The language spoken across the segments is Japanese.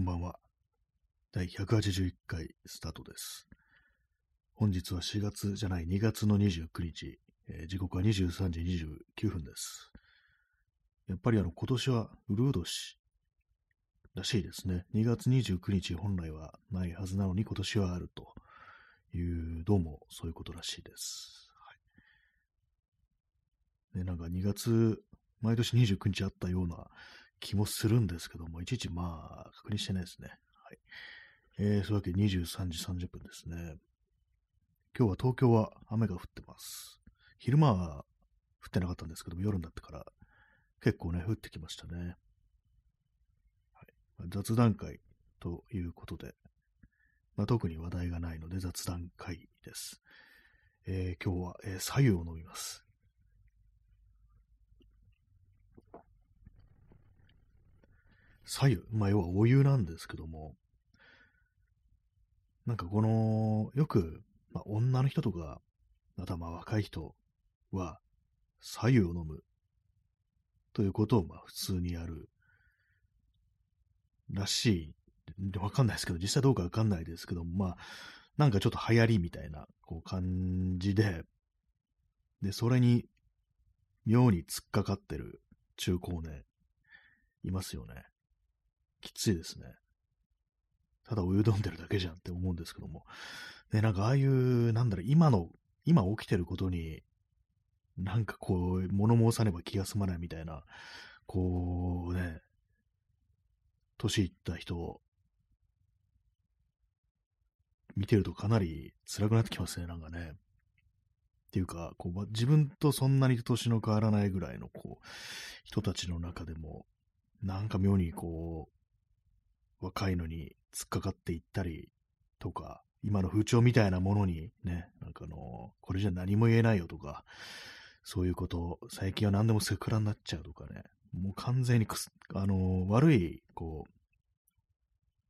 こんばんは。第181回スタートです。本日は4月じゃない2月の29日、えー時刻は23時29分です。やっぱりあの今年はウルー年らしいですね。2月29日本来はないはずなのに今年はあるという、どうもそういうことらしいです。はい、ね、なんか2月、毎年29日あったような気もするんですけども、いちいちまあ、確認してないですね。はい。えー、そういうわけで23時30分ですね。今日は東京は雨が降ってます。昼間は降ってなかったんですけども、夜になってから結構ね、降ってきましたね。はいまあ雑談会ということで、まあ、特に話題がないので雑談会です。えー今日は、えー左右を飲みます。左右、まあ、要はお湯なんですけども、なんかこの、よく、まあ、女の人とか、またまあ若い人は、左右を飲むということをまあ普通にやるらしい。わかんないですけど、実際どうかわかんないですけど、まあ、なんかちょっと流行りみたいなこう感じで、で、それに妙に突っかかってる中高年、いますよね。きついですね。ただお湯飲んでるだけじゃんって思うんですけども。ね、なんかああいう、なんだろ、今の、今起きてることに、なんかこう、物申さねば気が済まないみたいな、こうね、年いった人を見てるとかなり辛くなってきますね、なんかね。っていうか、こう自分とそんなに年の変わらないぐらいのこう人たちの中でも、なんか妙にこう、若いのに突っかかっていったりとか、今の風潮みたいなものにね、なんかあの、これじゃ何も言えないよとか、そういうこと、最近は何でもセクハラになっちゃうとかね、もう完全にくす、あの、悪い、こ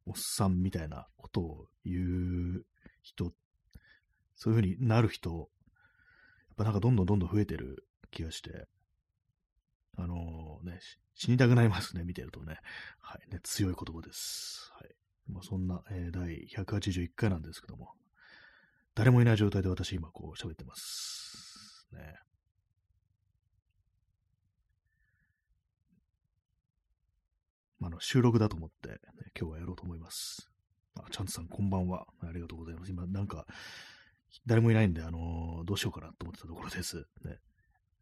う、おっさんみたいなことを言う人、そういう風になる人、やっぱなんかどんどんどんどん増えてる気がして、あのね、死にたくなりますね、見てるとね。はい、ね、強い言葉です。はい。まあ、そんな、えー第181回なんですけども、誰もいない状態で私今こう喋ってます。ね。あ、の収録だと思って、ね、今日はやろうと思います。あ、チャンツさんこんばんは。ありがとうございます。今なんか、誰もいないんで、あのーどうしようかなと思ってたところです。ね。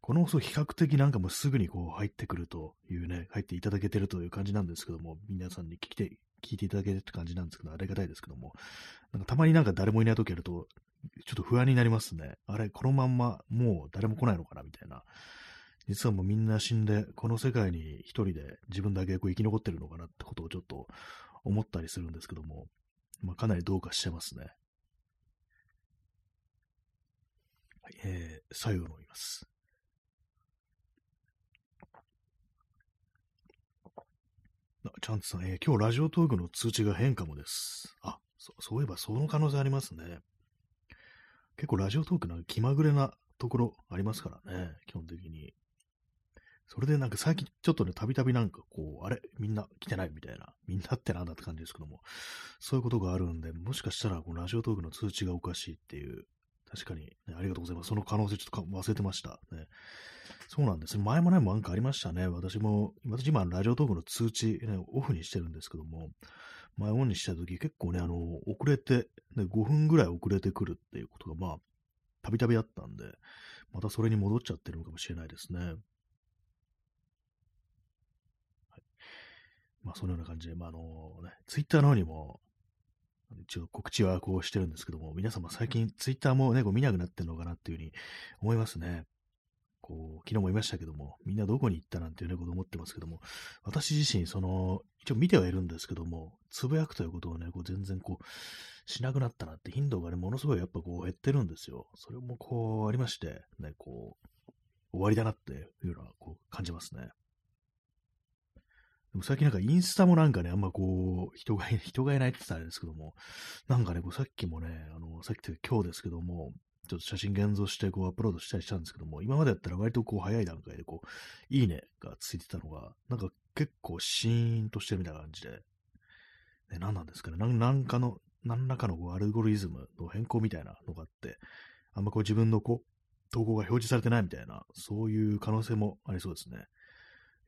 この放送比較的なんかもうすぐにこう入ってくるというね、入っていただけてるという感じなんですけども、皆さんに聞いて、聞いていただけるって感じなんですけど、ありがたいですけども、なんかたまになんか誰もいない時やると、ちょっと不安になりますね。あれ、このまんまもう誰も来ないのかなみたいな。実はもうみんな死んで、この世界に一人で自分だけこう生き残ってるのかなってことをちょっと思ったりするんですけども、まあ、かなりどうかしてますね。はい、えー、左右を飲みます。チャンツさん、えー今日ラジオトークの通知が変かもです。あ、そそういえばその可能性ありますね。結構ラジオトークなんか気まぐれなところありますからね、基本的に。それでなんか最近ちょっとね、たびたびなんかこう、あれ？みんな来てないみたいな。みんなってなんだって感じですけども。そういうことがあるんで、もしかしたらこのラジオトークの通知がおかしいっていう。確かに、ね、ありがとうございます。その可能性ちょっと忘れてました。ね。そうなんです。前もね、なんかありましたね。私も、私今、ラジオトークの通知、ね、オフにしてるんですけども、前オンにした時結構ね、あの、遅れて、ね、5分ぐらい遅れてくるっていうことが、まあ、たびたびあったんで、またそれに戻っちゃってるのかもしれないですね。まあ、そのような感じで、まあ、あのね、ツイッターの方にも、一応告知はこうしてるんですけども、皆様最近ツイッターもね、こう見なくなってるのかなっていうふうに思いますね。こう、昨日も言いましたけども、みんなどこに行ったなんていうね、こと思ってますけども、私自身、その、一応見てはいるんですけども、つぶやくということをね、こう全然こう、しなくなったなって、頻度がね、ものすごいやっぱこう減ってるんですよ。それもこうありまして、ね、こう、終わりだなっていうのはこう感じますね。でも最近なんかインスタもなんかね、あんまこう、人がい、人がいないって言ったらあれですけども、なんかね、こうさっきもね、あの、さっきというか今日ですけども、ちょっと写真現像してこうアップロードしたりしたんですけども、今までだったら割とこう早い段階でこう、いいねがついてたのが、なんか結構シーンとしてるみたいな感じで、ね、何なんですかね。なんかの、何らかのこうアルゴリズムの変更みたいなのがあって、あんまこう自分のこう、投稿が表示されてないみたいな、そういう可能性もありそうですね。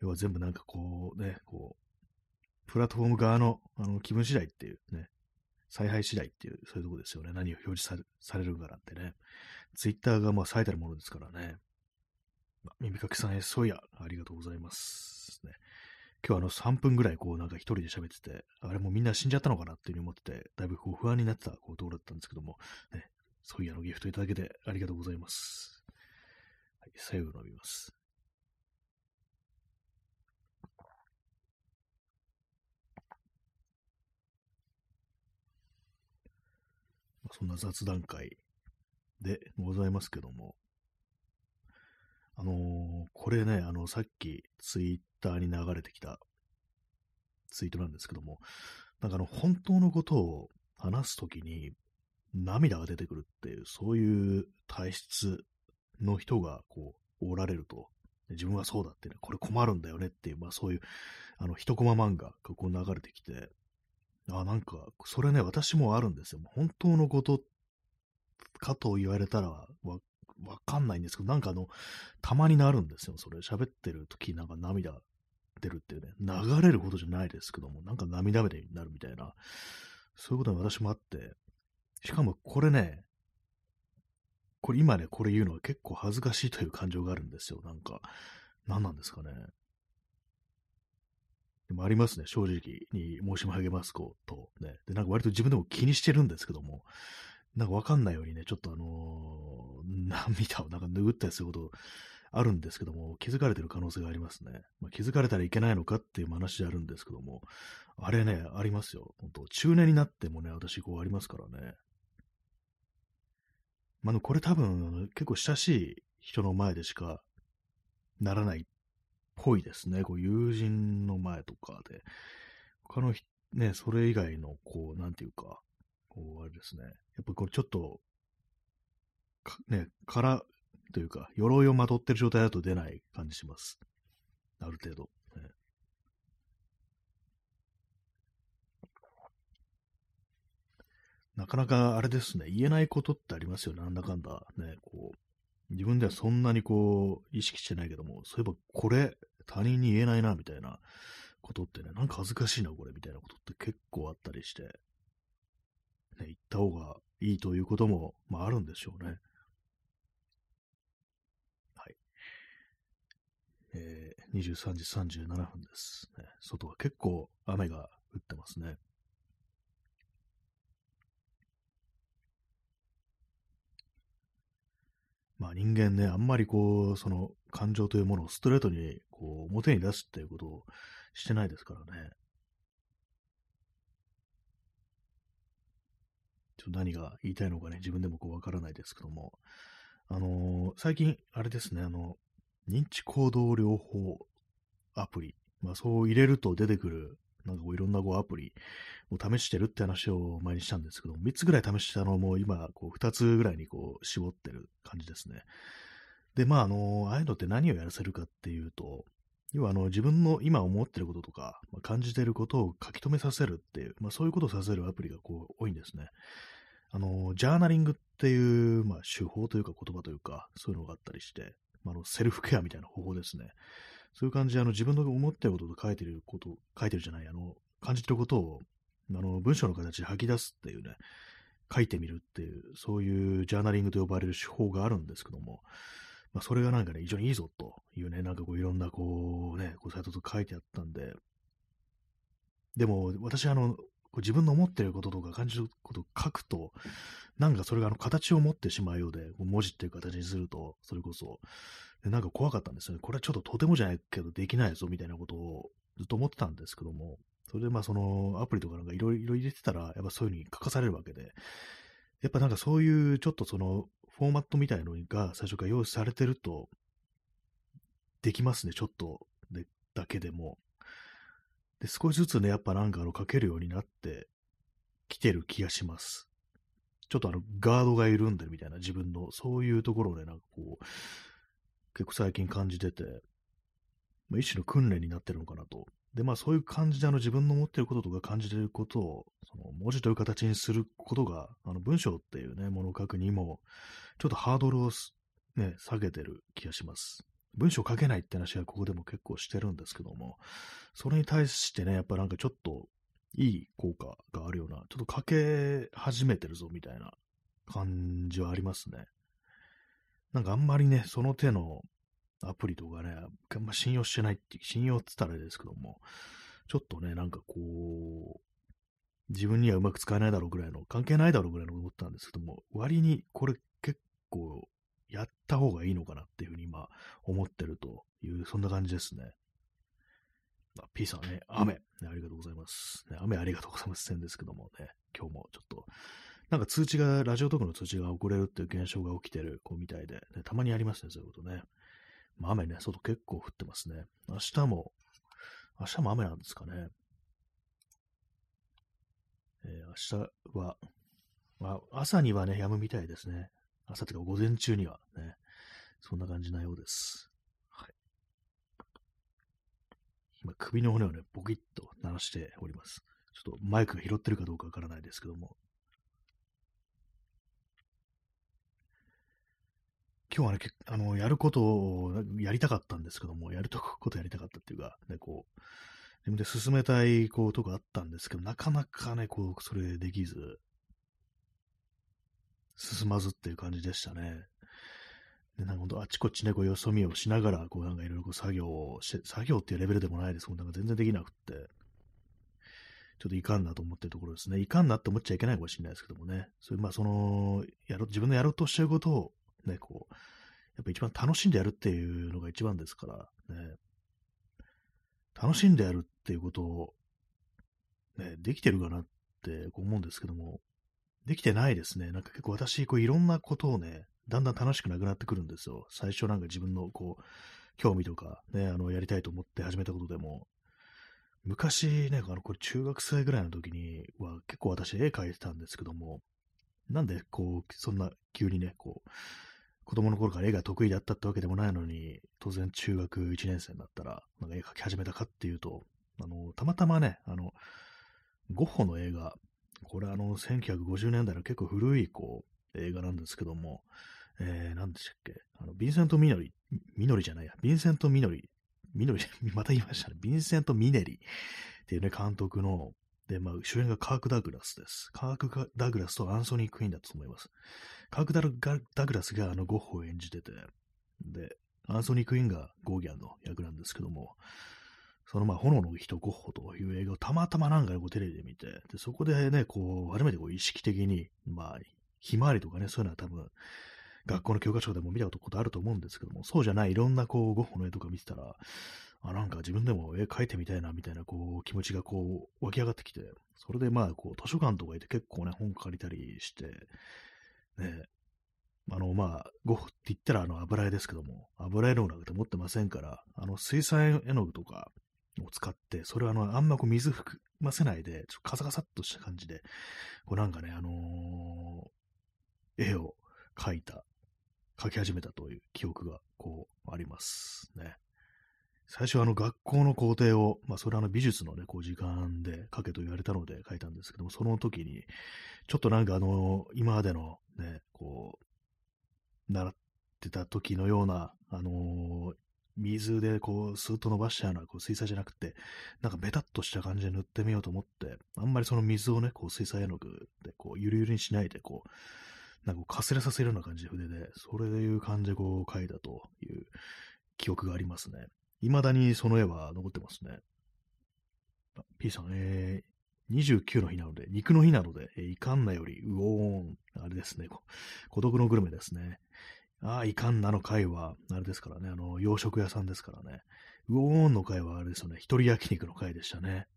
要は全部なんかこうね、こう、プラットフォーム側のあの気分次第っていうね、采配次第っていう、そういうとこですよね。何を表示されるかなんてね。ツイッターがまあ最たるものですからね。まあ、耳かきさんへそうや、ありがとうございます。ね、今日あの3分ぐらいこうなんか一人で喋ってて、あれもうみんな死んじゃったのかなっていうふうに思ってて、だいぶこう不安になってたこうところだったんですけども、ね、そういやのギフトいただけてありがとうございます。はい、左右伸びます。そんな雑談会でございますけども、あのー、これね、あの、さっきツイッターに流れてきたツイートなんですけども、なんかあの、本当のことを話すときに涙が出てくるっていう、そういう体質の人がこう、おられると、自分はそうだってね、これ困るんだよねっていう、まあそういう、あの、一コマ漫画がこう流れてきて、あ、なんか、それね、私もあるんですよ。本当のことかと言われたらわ、わかんないんですけど、なんかあの、たまになるんですよ。それ、喋ってる時なんか涙出るっていうね、流れることじゃないですけども、なんか涙目になるみたいな、そういうことが私もあって、しかもこれね、これ今ね、これ言うのは結構恥ずかしいという感情があるんですよ。なんか、何なんですかね。でもありますね、正直に申し上げますことね。で、なんか割と自分でも気にしてるんですけども、なんかわかんないようにね、ちょっとあのー、涙をなんか拭ったりすることあるんですけども、気づかれてる可能性がありますね。まあ、気づかれたらいけないのかっていう話であるんですけども、あれね、ありますよ。本当中年になってもね、私こうありますからね。まあ、これ多分、結構親しい人の前でしかならないぽいですね。こう友人の前とかで。他のね、それ以外の、こう、なんていうか、こう、あれですね。やっぱこれちょっと、ね、からというか、鎧をまとってる状態だと出ない感じします。ある程度。ね、なかなかあれですね、言えないことってありますよね、なんだかんだ。ね、こう、自分ではそんなにこう、意識してないけども、そういえばこれ、他人に言えないな、みたいなことってね、なんか恥ずかしいな、これ、みたいなことって結構あったりして、ね、言った方がいいということも、まああるんでしょうね。はい。えー、23時37分です、ね。外は結構雨が降ってますね。まあ人間ね、あんまりこう、その感情というものをストレートにこう表に出すっていうことをしてないですからね。ちょっと何が言いたいのかね、自分でもこうわからないですけども、あのー、最近、あれですね、あの、認知行動療法アプリ、まあそう入れると出てくるなんかこういろんなこうアプリを試してるって話を前にしたんですけど、3つぐらい試したのも今、こう2つぐらいにこう絞ってる感じですね。で、まあ、あの、ああいうのって何をやらせるかっていうと、要はあの自分の今思ってることとか、まあ、感じてることを書き留めさせるっていう、まあ、そういうことをさせるアプリがこう多いんですね。あの、ジャーナリングっていう、まあ、手法というか言葉というか、そういうのがあったりして、まあ、のセルフケアみたいな方法ですね。そういう感じで、あの、自分の思ってることと書いてること、書いてるじゃない、あの、感じてることを、あの、文章の形で吐き出すっていうね、書いてみるっていう、そういうジャーナリングと呼ばれる手法があるんですけども、まあ、それがなんかね、非常にいいぞというね、なんかこういろんなこうね、こうサイトと書いてあったんで、でも私あの、自分の思ってることとか感じることを書くと、なんかそれがあの形を持ってしまうようで、文字っていう形にすると、それこそ、でなんか怖かったんですよね。これはちょっととてもじゃないけどできないぞみたいなことをずっと思ってたんですけども、それでまあそのアプリとかなんかいろいろ入れてたら、やっぱそういうふうに書かされるわけで、やっぱなんかそういうちょっとそのフォーマットみたいのが最初から用意されてると、できますね、ちょっとでだけでも。で、少しずつね、やっぱなんかあの書けるようになってきてる気がします。ちょっとあのガードが緩んでるみたいな自分の、そういうところでなんかこう、結構最近感じてて、まあ、一種の訓練になってるのかなとで、まあそういう感じであの自分の持っていることとか感じていることを、その文字という形にすることが、あの文章っていうね、ものを書くにも、ちょっとハードルをね、下げてる気がします。文章書けないって話はここでも結構してるんですけども、それに対してね、やっぱなんかちょっといい効果があるような、ちょっと書け始めてるぞみたいな感じはありますね。なんかあんまりね、その手のアプリとかね、あんま信用してないって、信用って言ったらあれですけども、ちょっとね、なんかこう、自分にはうまく使えないだろうぐらいの、関係ないだろうぐらいの思ったんですけども、割にこれ結構やった方がいいのかなっていうふうに今思ってるという、そんな感じですね。あ、P さんね、雨、ね、ありがとうございます。ね、雨ありがとうございますんですけどもね、今日もちょっと、なんか通知が、ラジオトークの通知が遅れるっていう現象が起きてる子みたいで、ね、たまにありますね、そういうことね。雨ね、外結構降ってますね。明日も、明日も雨なんですかね。えー、明日は、まあ、朝にはね、止むみたいですね。朝っていうか午前中にはね、そんな感じなようです。はい。今、首の骨をね、ボキッと鳴らしております。ちょっとマイクが拾ってるかどうかわからないですけども。今日はね、あの、やることをやりたかったんですけども、やるとことやりたかったっていうか、ね、こう、自分で進めたいこうとがあったんですけど、なかなかね、こう、それできず、進まずっていう感じでしたね。で、なんかほんとあっちこっちね、こう、よそ見をしながら、こう、なんかいろいろこう作業をして、作業っていうレベルでもないですもん、なんか全然できなくって、ちょっといかんなと思ってるところですね。いかんなって思っちゃいけないかもしれないですけどもね。それ、まあ、その、やろ、自分のやろうとしてることを、ね、こう、やっぱ一番楽しんでやるっていうのが一番ですから、ね、楽しんでやるっていうことを、ね、できてるかなって思うんですけども、できてないですね。なんか結構私、こういろんなことをね、だんだん楽しくなくなってくるんですよ。最初なんか自分のこう、興味とかね、あの、やりたいと思って始めたことでも、昔ね、あの、これ中学生ぐらいの時には結構私絵描いてたんですけども、なんでこう、そんな急にね、こう、子供の頃から絵が得意だったってわけでもないのに、当然中学1年生になったら、なんか絵描き始めたかっていうと、あの、たまたまね、あの、ゴッホの映画、これあの、1950年代の結構古い、こう、映画なんですけども、えー、何でしたっけあの、ヴィンセント・ミノリ、ミノリじゃないや、ヴィンセント・ミノリ、ミノリ、また言いましたね、ヴィンセント・ミネリっていうね、監督の、で、まあ、主演がカーク・ダグラスです。カーク・ダグラスとアンソニー・クイーンだと思います。カーク・ダグラスがあのゴッホを演じてて、で、アンソニー・クイーンがゴーギャンの役なんですけども、そのまあ、炎の人ゴッホという映画をたまたまなんかこうテレビで見て、で、そこでね、こう、初めてこう意識的に、まあ、ひまわりとかね、そういうのは多分、学校の教科書でも見たことあると思うんですけども、そうじゃないいろんなこう、ゴッホの絵とか見てたら、あ、なんか自分でも絵描いてみたいな、みたいな、こう、気持ちがこう、湧き上がってきて、それでまあ、こう、図書館とか行って結構ね、本借りたりして、ね、あの、まあ、ゴッホって言ったらあの油絵ですけども、油絵の具なんて持ってませんから、あの、水彩絵の具とかを使って、それはあの、あんまこう水含ませないで、ちょっとカサカサっとした感じで、こうなんかね、あのー、絵を描いた、描き始めたという記憶がこうありますね。最初はあの学校の校庭を、まあそれはあの美術のね、こう時間で書けと言われたので書いたんですけども、その時に、ちょっとなんかあの、今までのね、こう、習ってた時のような、あのー、水でこう、スーッと伸ばしたようなこう水彩じゃなくて、なんかベタっとした感じで塗ってみようと思って、あんまりその水をね、こう水彩絵の具でこう、ゆるゆるにしないで、こう、なんかかすれさせるような感じで筆で、それでいう感じでこう描いたという記憶がありますね。未だにその絵は残ってますね。P さん、えー、29の日なので、肉の日なので、えー、いかんなより、うおーん、あれですね、孤独のグルメですね。ああ、いかんなの回は、あれですからね、あの、洋食屋さんですからね。うおーんの回はあれですよね、一人焼肉の回でしたね。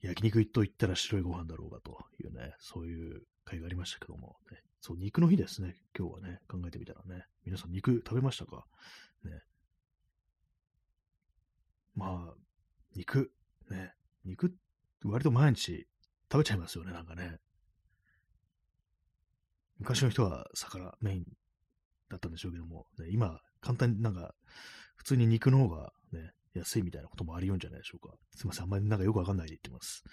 焼肉と言ったら白いご飯だろうがというね、そういう回がありましたけども、ね、そう、肉の日ですね、今日はね、考えてみたらね。皆さん肉食べましたか？ね。まあ、肉、ね、肉、割と毎日食べちゃいますよね、なんかね。昔の人は魚メインだったんでしょうけども、ね、今、簡単になんか、普通に肉の方がね、やすいみたいなこともありうんじゃないでしょうか。すいません、あんまりなんかよくわかんないで言ってます。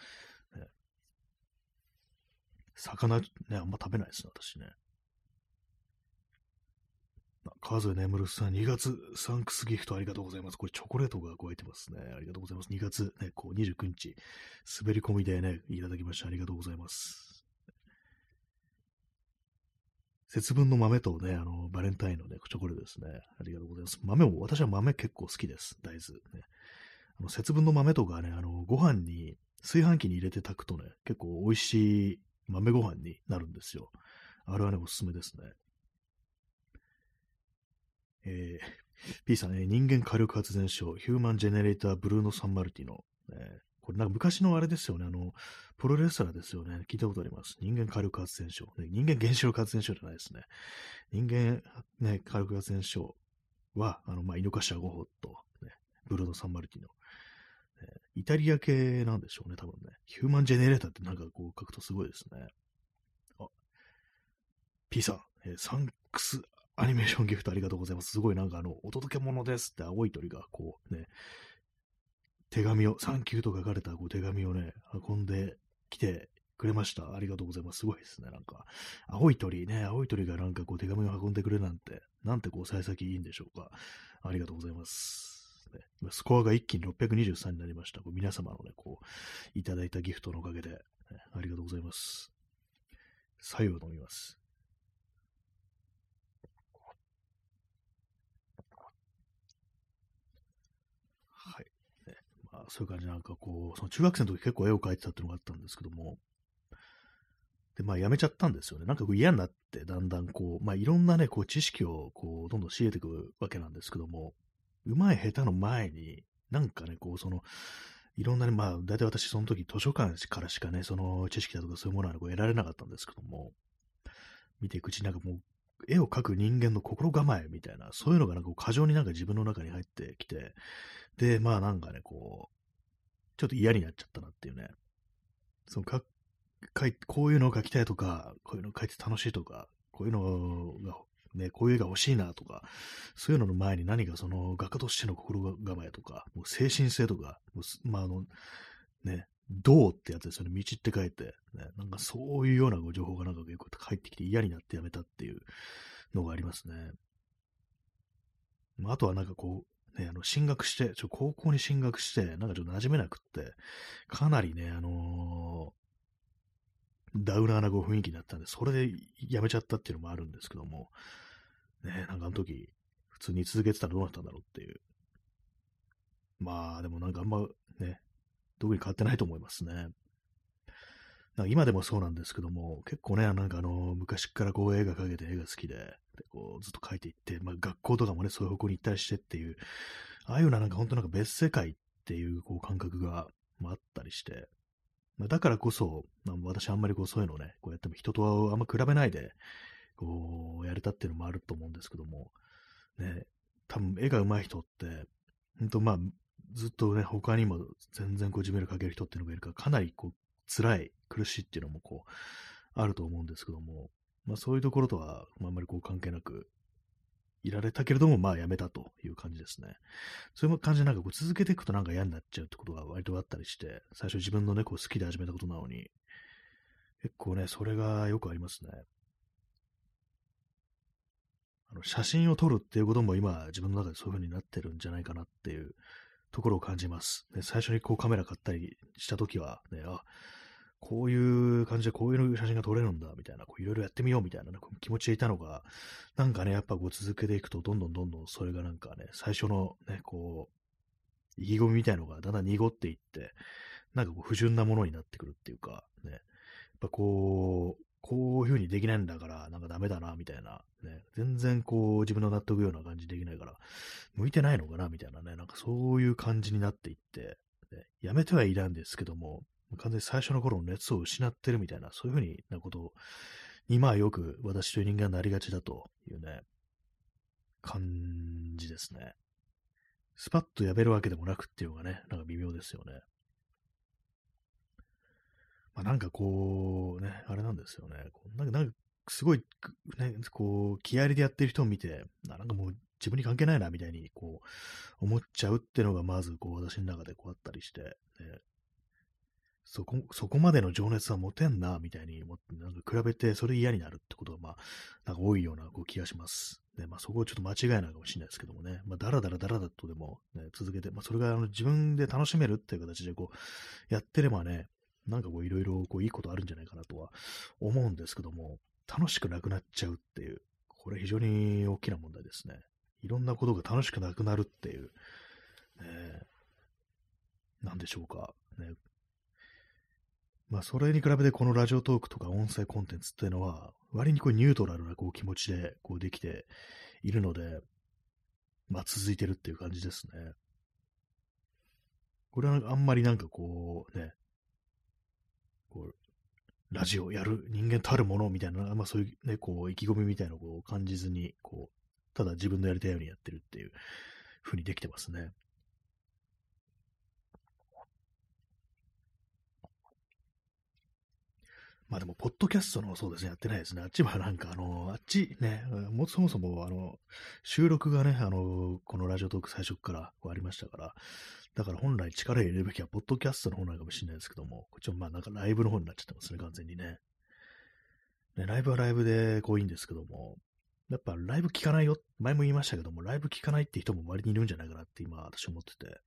ね、魚、ね、あんま食べないですね、私ね。川添眠さん、2月サンクスギフトありがとうございます。これチョコレートが加えてますね。ありがとうございます。2月ね、こう29日、滑り込みでね、いただきました。ありがとうございます。節分の豆とね、あの、バレンタインのね、チョコレートですね。ありがとうございます。豆も、私は豆結構好きです。大豆。ね、あの節分の豆とかね、あの、ご飯に、炊飯器に入れて炊くとね、結構美味しい豆ご飯になるんですよ。あれはね、おすすめですね。えー、P さん、ね、人間火力発電所、ヒューマンジェネレーターブルーノ・サンマルティの、えこれなんか昔のあれですよね、あの、プロレスラーですよね。聞いたことあります。人間火力発電所。ね、人間原子力発電所じゃないですね。人間、ね、火力発電所は、あの、まあ、井の頭5歩と、ね、ブルーノ・サンマルティーノ、ね、イタリア系なんでしょうね、多分ね。 Human Generator ってなんかこう書くとすごいですね。あ、P さん、えー、サンクスアニメーションギフトありがとうございます。すごいなんかあの、お届け物ですって青い鳥がこうね、手紙を、サンキューと書かれたこう手紙をね、運んできてくれました。ありがとうございます。すごいですね。なんか、青い鳥ね、青い鳥がなんかこう手紙を運んでくれなんて、なんてこう幸先いいんでしょうか。ありがとうございます。ね、今スコアが一気に623になりました。こう皆様のね、こう、いただいたギフトのおかげで、ね、ありがとうございます。左右飲みます。そういう感じなんかこう、その中学生の時結構絵を描いてたっていうのがあったんですけども、で、まあやめちゃったんですよね。なんか嫌になって、だんだんこう、まあいろんなね、こう知識をこう、どんどん仕入れていくわけなんですけども、うまい下手の前に、なんかね、こう、その、いろんなね、まあ、大体私その時図書館からしかね、その知識だとかそういうものは、こう得られなかったんですけども、見ていくうちになんかもう、絵を描く人間の心構えみたいな、そういうのがなんか過剰になんか自分の中に入ってきて、で、まあなんかね、こう、ちょっと嫌になっちゃったなっていうね。そのか、かい、こういうのを書きたいとか、こういうのを書いて楽しいとか、こういうのが、ね、こういう絵が欲しいなとか、そういうのの前に何かその画家としての心構えとか、もう精神性とか、まああの、ね、どうってやつですよね。道って書いて、ね、なんかそういうような情報がなんか結構入ってきて嫌になってやめたっていうのがありますね。あ、とはなんかこう、ね、あの、進学して、ちょ、高校に進学して、なんかちょっと馴染めなくって、かなりね、あのー、ダウナーなご雰囲気だったんで、それで辞めちゃったっていうのもあるんですけども、ね、なんかあの時、普通に続けてたらどうなったんだろうっていう。まあ、でもなんかあんまね、特に変わってないと思いますね。今でもそうなんですけども、結構ね、なんかあの、昔からこう絵が描けて絵が好きで、でこうずっと描いていって、まあ学校とかもね、そういう方向に行ったりしてっていう、ああいうのはなんか本当なんか別世界っていうこう感覚が、まあ、あったりして、まあ、だからこそ、まあ、私あんまりこうそういうのをね、こうやっても人とはあんま比べないで、こう、やれたっていうのもあると思うんですけども、ね、多分絵が上手い人って、本当まあ、ずっとね、他にも全然こう自分で描ける人っていうのがいるから、かなりこう、辛い苦しいっていうのもこう、あると思うんですけども、まあそういうところとは、あんまりこう関係なく、いられたけれども、まあやめたという感じですね。そういう感じでなんかこう続けていくとなんか嫌になっちゃうってことが割とあったりして、最初自分のね、こう好きで始めたことなのに、結構ね、それがよくありますね。あの写真を撮るっていうことも今自分の中でそういう風になってるんじゃないかなっていうところを感じます。ね、最初にこうカメラ買ったりしたときは、ね、あ、こういう感じでこういう写真が撮れるんだ、みたいな、いろいろやってみようみたいな、ね、気持ちでいたのが、なんかね、やっぱこう続けていくと、どんどんどんどんそれがなんかね、最初のね、こう、意気込みみたいのがだんだん濁っていって、なんかこう不純なものになってくるっていうか、ね、やっぱこう、こういう風にできないんだから、なんかダメだな、みたいな、ね、全然こう自分の納得ような感じできないから、向いてないのかな、みたいなね、なんかそういう感じになっていって、ね、やめてはいらんですけども、完全に最初の頃の熱を失ってるみたいな、そういうふうになことに、まあよく私という人間になりがちだというね、感じですね。スパッとやめるわけでもなくっていうのがね、なんか微妙ですよね。まあ、なんかこう、ね、あれなんですよね。なんか、なんかすごい、ね、こう、気合でやってる人を見て、なんかもう自分に関係ないな、みたいに、こう、思っちゃうっていうのが、まず、こう、私の中でこうあったりして、ね、そこ、そこまでの情熱は持てんな、みたいに思って、なんか比べてそれ嫌になるってことが、まあ、なんか多いようなこう気がします。ね、まあそこをちょっと間違いないかもしれないですけどもね、まあだらだらだらだとでも、ね、続けて、まあそれがあの自分で楽しめるっていう形でこう、やってればね、なんかこういろいろこういいことあるんじゃないかなとは思うんですけども、楽しくなくなっちゃうっていう、これ非常に大きな問題ですね。いろんなことが楽しくなくなるっていう、ね、なんでしょうか。ね、まあ、それに比べてこのラジオトークとか音声コンテンツっていうのは、割にこうニュートラルなこう気持ちでこうできているので、まあ、続いてるっていう感じですね。これはあんまりなんかこうね、こう、ラジオやる人間たるものみたいな、まあそういうね、こう意気込みみたいなのを感じずに、こう、ただ自分のやりたいようにやってるっていう風にできてますね。まあでも、ポッドキャストのそうですね、やってないですね。あっちはなんか、あの、あっちね、もそもそも、あの、収録がね、あの、このラジオトーク最初からありましたから、だから本来力入れるべきは、ポッドキャストの方なのかもしれないですけども、こっちはまあなんかライブの方になっちゃってますね、完全にね。ね、ライブはライブでこういいんですけども、やっぱライブ聞かないよ、前も言いましたけども、ライブ聞かないって人も割にいるんじゃないかなって今私思ってて、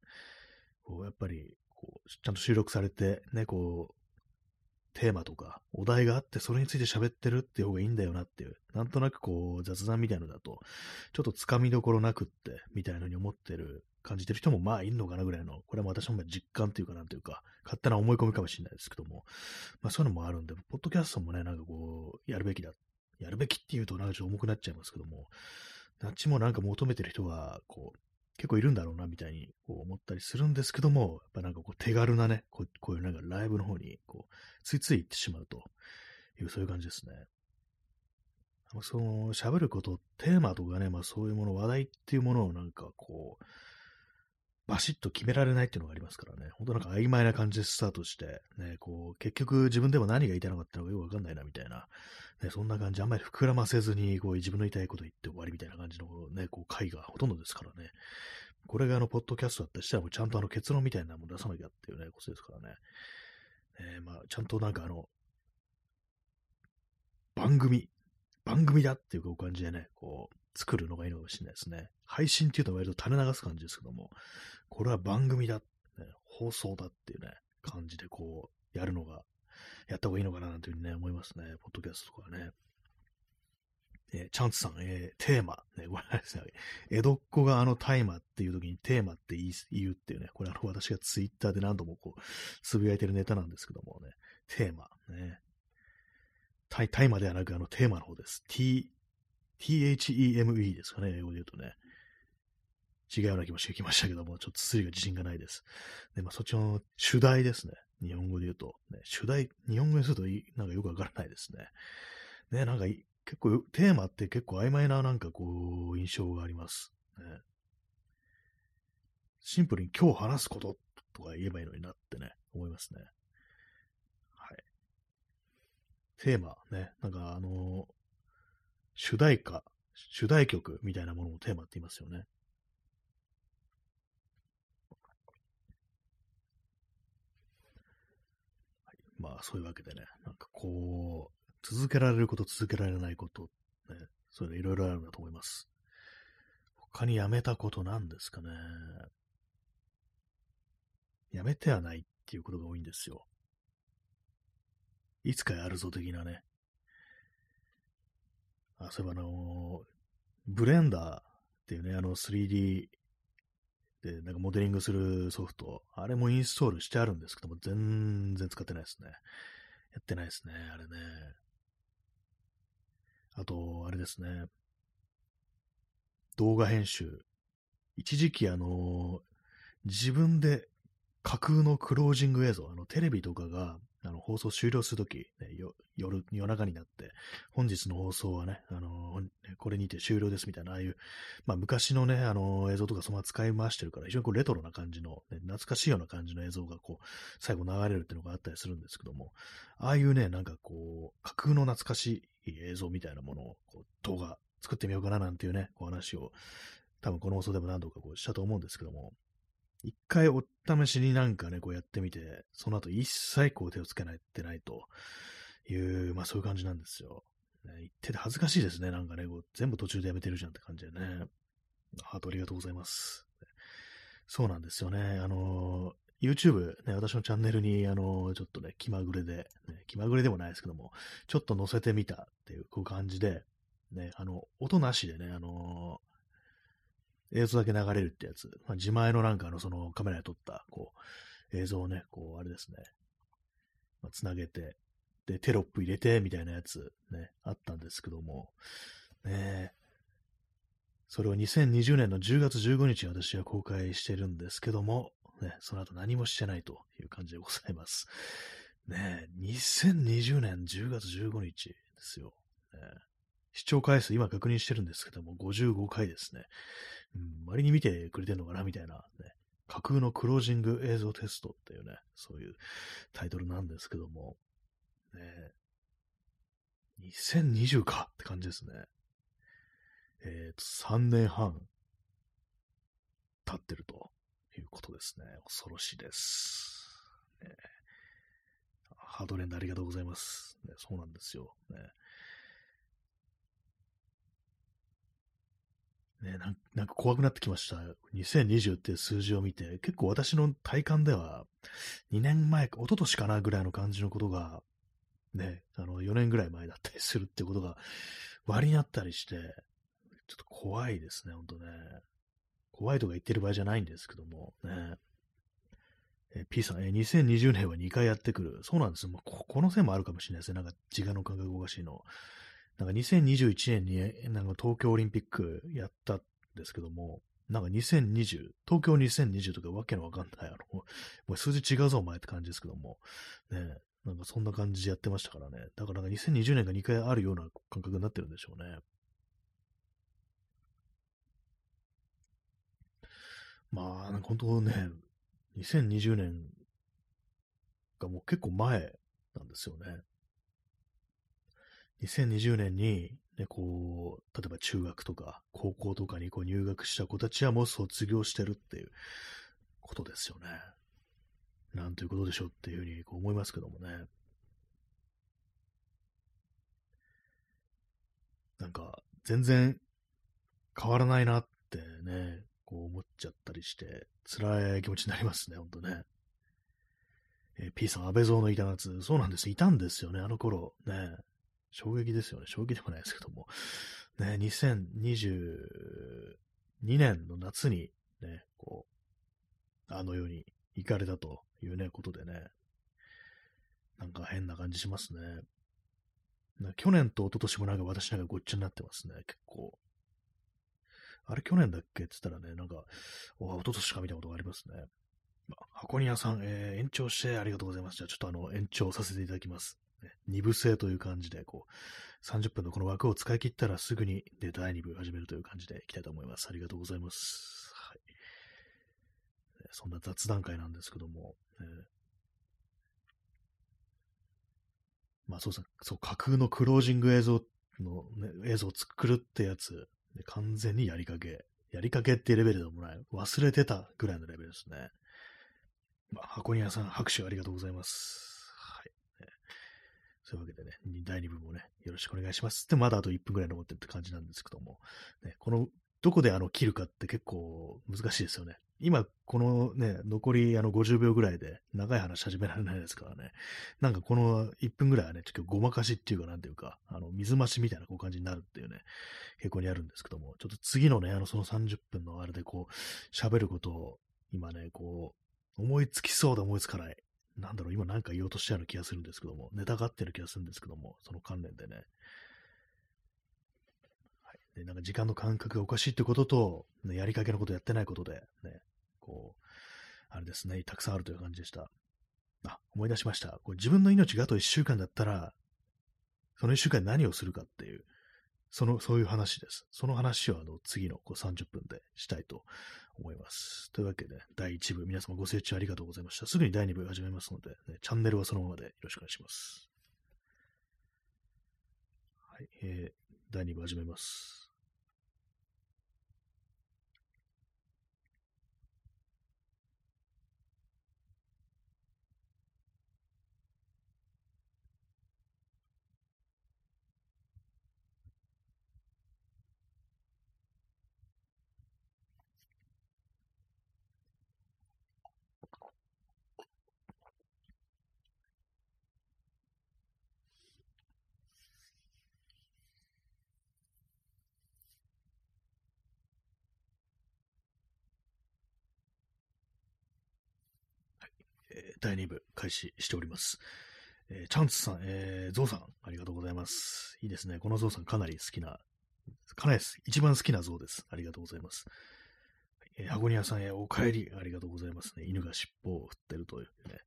こうやっぱり、こう、ちゃんと収録されて、ね、こう、テーマとかお題があってそれについて喋ってるっていう方がいいんだよなっていう、なんとなくこう雑談みたいなのだと、ちょっとつかみどころなくって、みたいなのに思ってる、感じてる人もまあいんのかなぐらいの、これは私も実感っていうかなんていうか、勝手な思い込みかもしれないですけども、まあそういうのもあるんで、ポッドキャストもね、なんかこう、やるべきだ。やるべきっていうとなんかちょっと重くなっちゃいますけども、あっちもなんか求めてる人が、こう、結構いるんだろうな、みたいにこう思ったりするんですけども、やっぱなんかこう手軽なね、こうこういうなんかライブの方に、こう、ついつい行ってしまうという、そういう感じですね。その、喋ること、テーマとかね、まあそういうもの、話題っていうものをなんかこう、バシッと決められないっていうのがありますからね、本当なんか曖昧な感じでスタートして、ね、こう、結局自分でも何が言いたいのかってのがよくわかんないな、みたいな、ね、そんな感じ、あんまり膨らませずに、こう、自分の言いたいこと言って終わりみたいな感じのね、こう、回がほとんどですからね。これがあの、ポッドキャストだったりしたら、ちゃんとあの、結論みたいなもの出さなきゃっていうね、ことですからね。えー、まあ、ちゃんとなんかあの、番組、番組だっていう感じでね、こう、作るのがいいのかもしれないですね。配信っていうと割と垂れ流す感じですけども、これは番組だ、ね、放送だっていうね、感じでこう、やるのが、やった方がいいのかななんていうふうにね、思いますね。ポッドキャストとかね。えー、チャンツさん、えー、テーマ、ね、ごめんなさい。江戸っ子があのタイマっていう時にテーマって言い言うっていうね、これあの私がツイッターで何度もこう、つぶやいてるネタなんですけどもね、テーマ、ね。タイ、タイマーではなくあのテーマの方です。t, t-h-e-m-e ですかね、英語で言うとね。違うような気もしてきましたけども、ちょっと釣りが自信がないです。で、まあ、そっちの主題ですね。日本語で言うと。ね、主題、日本語にするとなんかよくわからないですね。ね、なんか結構、テーマって結構曖昧ななんかこう、印象があります。ね、シンプルに今日話すこととか言えばいいのになってね、思いますね。はい。テーマね、なんかあの、主題歌、主題曲みたいなものをテーマって言いますよね。まあそういうわけでね、なんかこう、続けられること、続けられないこと、ね、そういうのいろいろあるんだと思います。他にやめたことなんですかね。やめてはないっていうことが多いんですよ。いつかやるぞ的なね。あ、そういえばあのブレンダーっていうね、あの 3D で、なんかモデリングするソフト、あれもインストールしてあるんですけども、全然使ってないですね。やってないですね、あれね。あと、あれですね。動画編集。一時期あの、自分で架空のクロージング映像、あのテレビとかがあの放送終了するとき、ね、夜、夜中になって、本日の放送はね、あのこれにて終了ですみたいな、ああいう、まあ、昔のね、あの映像とかそのまま使い回してるから、非常にこうレトロな感じの、ね、懐かしいような感じの映像がこう、最後流れるっていうのがあったりするんですけども、ああいうね、なんかこう、架空の懐かしい映像みたいなものを、こう動画作ってみようかななんていうね、お話を多分この放送でも何度かこうしたと思うんですけども、一回お試しになんかね、こうやってみて、その後一切こう手をつけないってないという、まあそういう感じなんですよ。ね、言ってて恥ずかしいですね。なんかね、こう全部途中でやめてるじゃんって感じでね。ハートありがとうございます。そうなんですよね。あの YouTube、ね、私のチャンネルに、あのちょっとね、気まぐれで、ね、気まぐれでもないですけども、ちょっと載せてみたっていうこう感じで、ね、あの、音なしでね、あの映像だけ流れるってやつ、まあ、自前のなんかのそのカメラで撮った、こう、映像をね、こう、あれですね、まあ、つなげて、で、テロップ入れて、みたいなやつ、ね、あったんですけども、ねそれを2020年の10月15日に私は公開してるんですけども、ね、その後何もしてないという感じでございます。ね2020年10月15日ですよ。ね、視聴回数今確認してるんですけども、55回ですね。うん、割に見てくれてんのかなみたいな、ね。架空のクロージング映像テストっていうね、そういうタイトルなんですけども、ね、2020かって感じですね。えっ、ー、と、3年半経ってるということですね。恐ろしいです。ね、ハードレンドありがとうございます。ね、そうなんですよ。ねね、なんか怖くなってきました。2020っていう数字を見て、結構私の体感では、2年前か、一昨年かなぐらいの感じのことが、ね、あの、4年ぐらい前だったりするってことが、割になったりして、ちょっと怖いですね、ほんとね。怖いとか言ってる場合じゃないんですけども、ね。え P さん、え2020年は2回やってくる。そうなんですよ。ここの線もあるかもしれないですね。なんか時間の感覚おかしいの。なんか2021年になんか東京オリンピックやったんですけども、なんか2020、東京2020とかわけのわかんない、あの、もう数字違うぞお前って感じですけども、ね、なんかそんな感じでやってましたからね。だからなんか2020年が2回あるような感覚になってるんでしょうね。まあ、なんか本当ね、2020年がもう結構前なんですよね。2020年に、ね、こう、例えば中学とか高校とかにこう入学した子たちはもう卒業してるっていうことですよね。なんということでしょうっていうふうにこう思いますけどもね。なんか、全然変わらないなってね、こう思っちゃったりして、辛い気持ちになりますね、ほんとね。えー、P さん、安倍蔵のいた夏、そうなんです。いたんですよね、あの頃。ね。衝撃ですよね。衝撃でもないですけども。ね、2022年の夏にね、こう、あの世に行かれたというね、ことでね、なんか変な感じしますね。去年と一昨年もなんか私なんかごっちゃになってますね、結構。あれ去年だっけって言ったらね、なんか、お、一昨年か見たことがありますね。箱庭さん、えー、延長してありがとうございます。じゃあちょっとあの、延長させていただきます。二部制という感じで、こう、30分のこの枠を使い切ったらすぐにで第2部始めるという感じでいきたいと思います。ありがとうございます。はい。そんな雑談会なんですけども、えー、まあそうですね、そう、架空のクロージング映像の、ね、映像を作るってやつ、完全にやりかけ。やりかけっていうレベルでもない。忘れてたぐらいのレベルですね。まあ、箱庭さん、拍手ありがとうございます。そういうわけでね、第2部もね、よろしくお願いしますって、まだあと1分くらい残ってるって感じなんですけども、ね、この、どこであの切るかって結構難しいですよね。今、このね、残りあの50秒ぐらいで長い話始められないですからね。なんかこの1分ぐらいはね、ちょっとごまかしっていうかなんていうか、あの、水増しみたいなこう感じになるっていうね、傾向にあるんですけども、ちょっと次のね、あの、その30分のあれでこう、喋ることを、今ね、こう、思いつきそうで思いつかない。なんだろう、今なんか言おうとしたような気がするんですけども、ネタがってる気がするんですけども、その関連でね。はい、でなんか時間の感覚がおかしいってことと、ね、やりかけのことやってないことで、ね、こう、あれですね、たくさんあるという感じでした。あ、思い出しました。これ自分の命があと1週間だったら、その1週間何をするかっていう、その、そういう話です。その話をあの次のこう30分でしたいと思います。というわけで、第1部、皆様ご清聴ありがとうございました。すぐに第2部始めますので、ね、チャンネルはそのままでよろしくお願いします。はい、えー、第2部始めます。えー、第2部開始しております。えー、チャンツさん、えー、ゾウさん、ありがとうございます。いいですね。このゾウさんかなり好きな、かなり一番好きなゾウです。ありがとうございます。えー、ハゴニアさんへお帰り、ありがとうございますね。犬が尻尾を振ってるというね。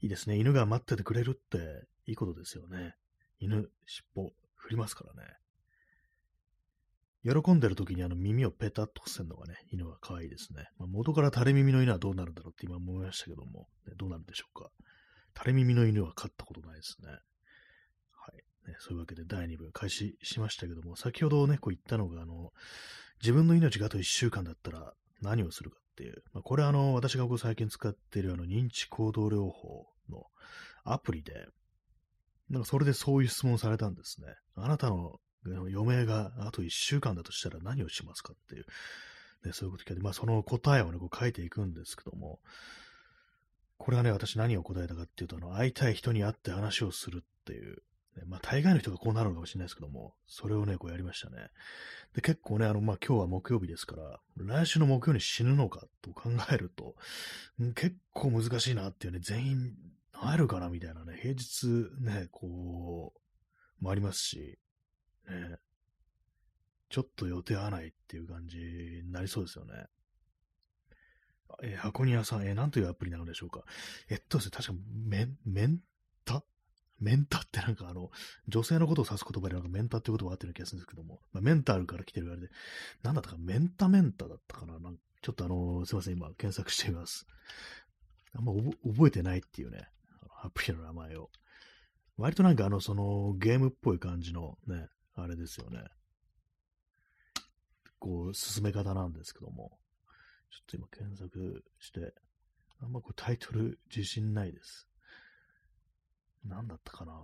いいですね。犬が待っててくれるっていいことですよね。犬、尻尾、振りますからね。喜んでる時にあの耳をペタッと伏せるのがね、犬は可愛いですね。まあ、元から垂れ耳の犬はどうなるんだろうって今思いましたけども、ね、どうなるんでしょうか。垂れ耳の犬は飼ったことないですね。はい。ね、そういうわけで第2部開始しましたけども、先ほどね、こう言ったのが、あの、自分の命があと1週間だったら何をするかっていう、まあ、これはあの、私がこう最近使っているあの、認知行動療法のアプリで、なんかそれでそういう質問されたんですね。あなたの余命があと1週間だとしたら何をしますかっていう、ね、そういうこと聞いて、まあその答えをね、こう書いていくんですけども、これはね、私何を答えたかっていうと、あの、会いたい人に会って話をするっていう、ね、まあ大概の人がこうなるのかもしれないですけども、それをね、こうやりましたね。で、結構ね、あの、まあ今日は木曜日ですから、来週の木曜に死ぬのかと考えると、結構難しいなっていうね、全員会えるかなみたいなね、平日ね、こう、もありますし、ね、ちょっと予定合わないっていう感じになりそうですよね。えー、箱庭さん、えー、なんというアプリなのでしょうか？えっとですね、確か、メン、メンタ？メンタってなんかあの、女性のことを指す言葉でなんかメンタって言葉があってる気がするんですけども、まあ、メンタルから来てるあれで、なんだったか、メンタメンタだったかな？なんかちょっとあの、すいません、今検索しています。あんま覚えてないっていうね、アプリの名前を。割となんかあの、その、ゲームっぽい感じのね、あれですよね。こう、進め方なんですけども。ちょっと今検索して、あんまこうタイトル自信ないです。何だったかなちょ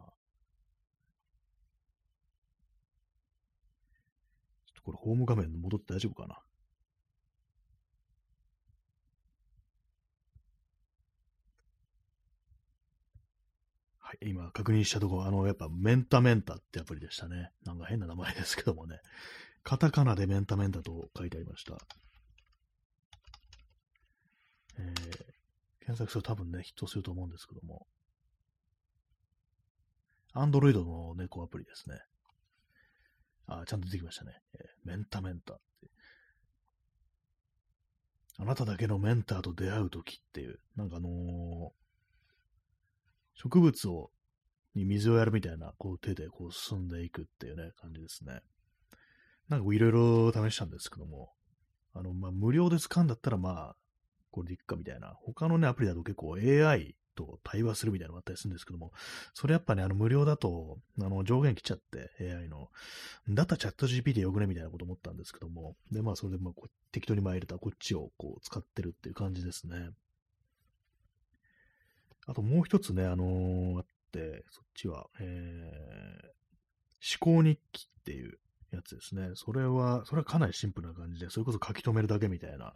っとこれホーム画面戻って大丈夫かなはい、今確認したところ、あの、やっぱメンタメンタってアプリでしたね。なんか変な名前ですけどもね。カタカナでメンタメンタと書いてありました。えー、検索すると多分ね、ヒットすると思うんですけども。アンドロイドの猫アプリですね。あ、ちゃんと出てきましたね。えー、メンタメンタ。あなただけのメンターと出会うときっていう、なんかあのー、植物を、に水をやるみたいな、こう手でこう進んでいくっていうね、感じですね。なんかいろいろ試したんですけども、あの、まあ、無料で使うんだったら、まあ、これでいっかみたいな。他のね、アプリだと結構 AI と対話するみたいなのがあったりするんですけども、それやっぱね、あの、無料だと、あの、上限来ちゃって、AI の。だったらチャット GPT よくねみたいなこと思ったんですけども、で、まあ、それで、まあ、適当に参れたこっちをこう使ってるっていう感じですね。あともう一つね、あのー、あって、そっちは、えー、思考日記っていうやつですね。それは、それはかなりシンプルな感じで、それこそ書き留めるだけみたいな、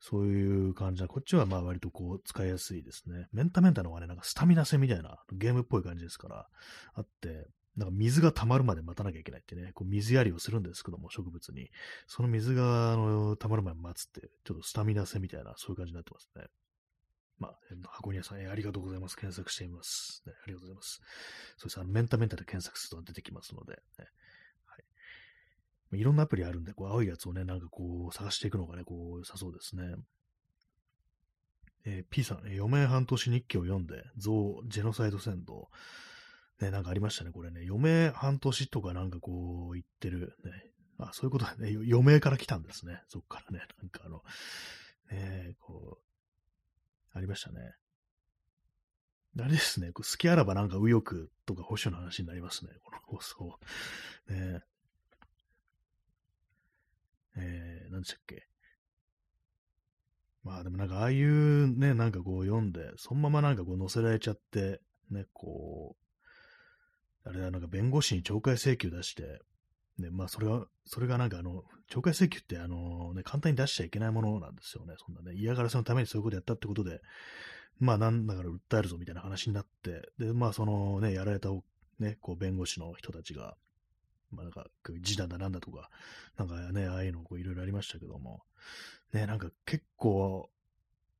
そういう感じだ。こっちはまあ割とこう使いやすいですね。メンタメンタのはね、なんかスタミナ戦みたいなゲームっぽい感じですから、あって、なんか水が溜まるまで待たなきゃいけないってね、こう水やりをするんですけども、植物に。その水があの溜まるまで待つって、ちょっとスタミナ戦みたいな、そういう感じになってますね。まあ、箱庭さん、えありがとうございます。検索しています、ね。ありがとうございます。そうです。あの、メンタメンタで検索すると出てきますので、ね、はい。いろんなアプリあるんで、こう、青いやつをね、なんかこう、探していくのがね、こう、良さそうですね。えー、P さん、えー、余命半年日記を読んで、増、ジェノサイド戦闘。ね、なんかありましたね、これね。余命半年とかなんかこう言ってる、ね。あ、そういうことだね。余命から来たんですね。そっからね。なんかあの、ね、こう、ありましたね。あれですね、好きあらばなんか右翼とか保守の話になりますね、この放送。ねえー、何でしたっけ。まあでもなんかああいうね、なんかこう読んで、そのままなんかこう載せられちゃって、ね、こう、あれだ、なんか弁護士に懲戒請求出して、ね、まあそれは、それがなんかあの、懲戒請求ってあの、ね、簡単に出しちゃいけないものなんですよね。そんなね、嫌がらせのためにそういうことやったってことで、まあなんだから訴えるぞみたいな話になって、で、まあそのね、やられたね、こう弁護士の人たちが、まあなんか、示談だなんだとか、なんかね、ああいうのこういろいろありましたけども、ね、なんか結構、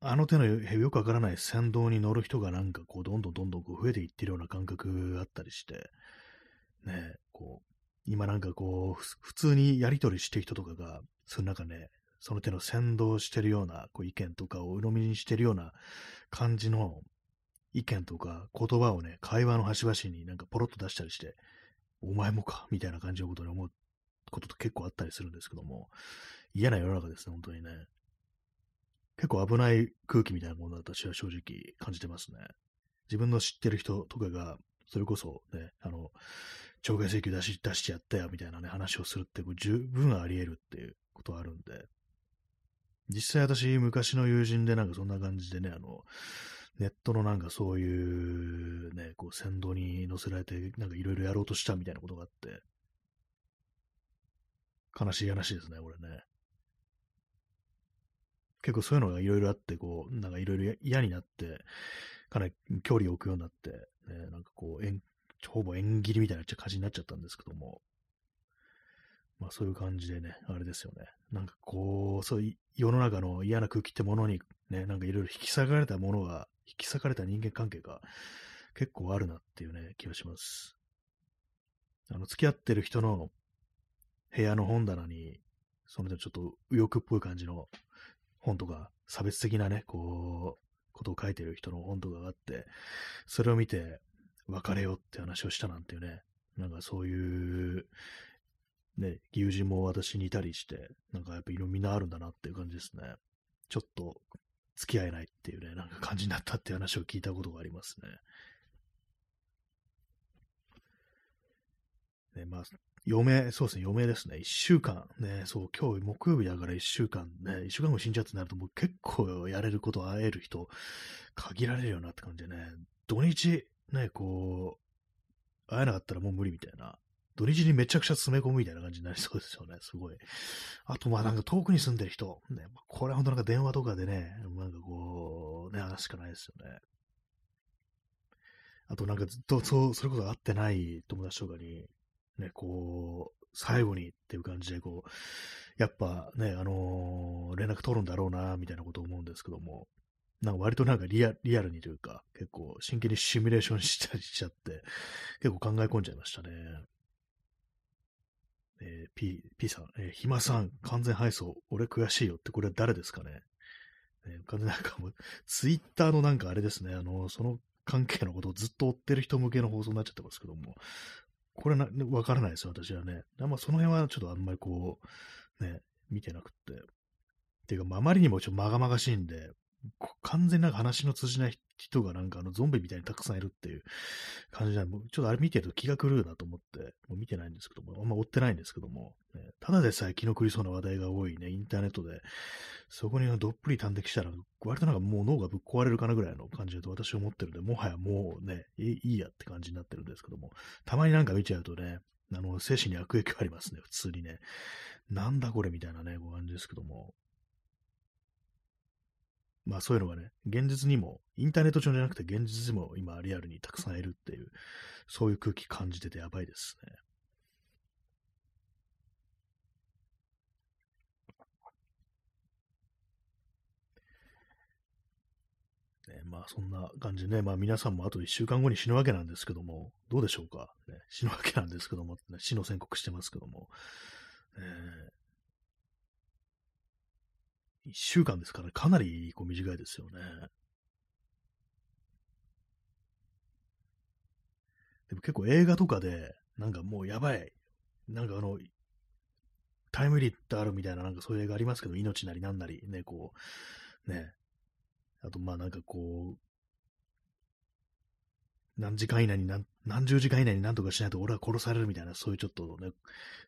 あの手のよくわからない先導に乗る人がなんかこう、どんどんどんどんこう増えていってるような感覚があったりして、ね、こう、今なんかこう、普通にやりとりしてる人とかが、その中ね、その手の先導してるようなこう意見とかを鵜呑みにしてるような感じの意見とか言葉をね、会話の端々になんかポロッと出したりして、お前もかみたいな感じのことに思うことと結構あったりするんですけども、嫌な世の中ですね、本当にね。結構危ない空気みたいなものだ私は正直感じてますね。自分の知ってる人とかが、それこそね、あの、懲戒請求出し、出してやったよみたいなね、話をするって十分あり得るっていうことあるんで、実際私、昔の友人でなんかそんな感じでね、あの、ネットのなんかそういうね、こう先導に乗せられて、なんかいろいろやろうとしたみたいなことがあって、悲しい話ですね、これね。結構そういうのがいろいろあって、こう、なんかいろいろ嫌になって、かなり距離を置くようになって、ね、なんかこう、ほぼ縁切りみたいな感じになっちゃったんですけども、まあそういう感じでね、あれですよね。なんかこう、そういう世の中の嫌な空気ってものにね、なんかいろいろ引き裂かれたものが、引き裂かれた人間関係が結構あるなっていうね、気がします。あの、付き合ってる人の部屋の本棚に、そのちょっと右翼っぽい感じの本とか、差別的なね、こう、ことを書いてる人の本とかがあって、それを見て、別れようって話をしたなんていうね、なんかそういう、ね、友人も私にいたりして、なんかやっぱ色みんなあるんだなっていう感じですね。ちょっと付き合えないっていうね、なんか感じになったっていう話を聞いたことがありますね。ね、まあ、嫁、そうですね、嫁ですね。一週間、ね、そう、今日木曜日だから一週間、ね、一週間後死んじゃってなるともう結構やれること会える人、限られるよなって感じでね、土日、ね、こう、会えなかったらもう無理みたいな。土日にめちゃくちゃ詰め込むみたいな感じになりそうですよね。すごい。あと、まあなんか遠くに住んでる人、ね、これは本当なんか電話とかでね、なんかこう、ね、話しかないですよね。あとなんかずっと、そう、それこそ会ってない友達とかに、ね、こう、最後にっていう感じで、こう、やっぱね、あのー、連絡取るんだろうな、みたいなことを思うんですけども、なんか割となんかリアリアルにというか、結構真剣にシミュレーションしたりしちゃって、結構考え込んじゃいましたね。えー、P、P さん、えー、暇さん、完全配送、俺悔しいよって、これは誰ですかね？えー、完全なんかもう、ツイッターのなんかあれですね、あの、その関係のことをずっと追ってる人向けの放送になっちゃってますけども、これな、わからないですよ、私はね。まあ、その辺はちょっとあんまりこう、ね、見てなくって。っていうか、あ、あまりにもちょっとまがまがしいんで、完全になんか話の通じない人がなんかあのゾンビみたいにたくさんいるっていう感じで、もうちょっとあれ見てると気が狂うなと思って、もう見てないんですけども、あんま追ってないんですけども、ね、ただでさえ気の狂いそうな話題が多いね、インターネットで、そこにどっぷり端的したら、割となんかもう脳がぶっ壊れるかなぐらいの感じだと私は思ってるんで、もはやもうね、いいやって感じになってるんですけども、たまになんか見ちゃうとね、あの、精神に悪影響ありますね、普通にね。なんだこれみたいなね、ご感じですけども。まあそういうのがね、現実にも、インターネット上じゃなくて現実にも今リアルにたくさんいるっていう、そういう空気感じててやばいですね。ね、まあそんな感じでね、まあ皆さんもあと1週間後に死ぬわけなんですけども、どうでしょうか、ね、死ぬわけなんですけども、ね、死の宣告してますけども、えー1週間ですから、かなりこう短いですよね。でも結構映画とかで、なんかもうやばい。なんかあの、タイムリットあるみたいな、なんかそういう映画ありますけど、命なりなんなり、ね、こう、ね。あと、まあなんかこう、何時間以内に何、何十時間以内に何とかしないと俺は殺されるみたいな、そういうちょっとね、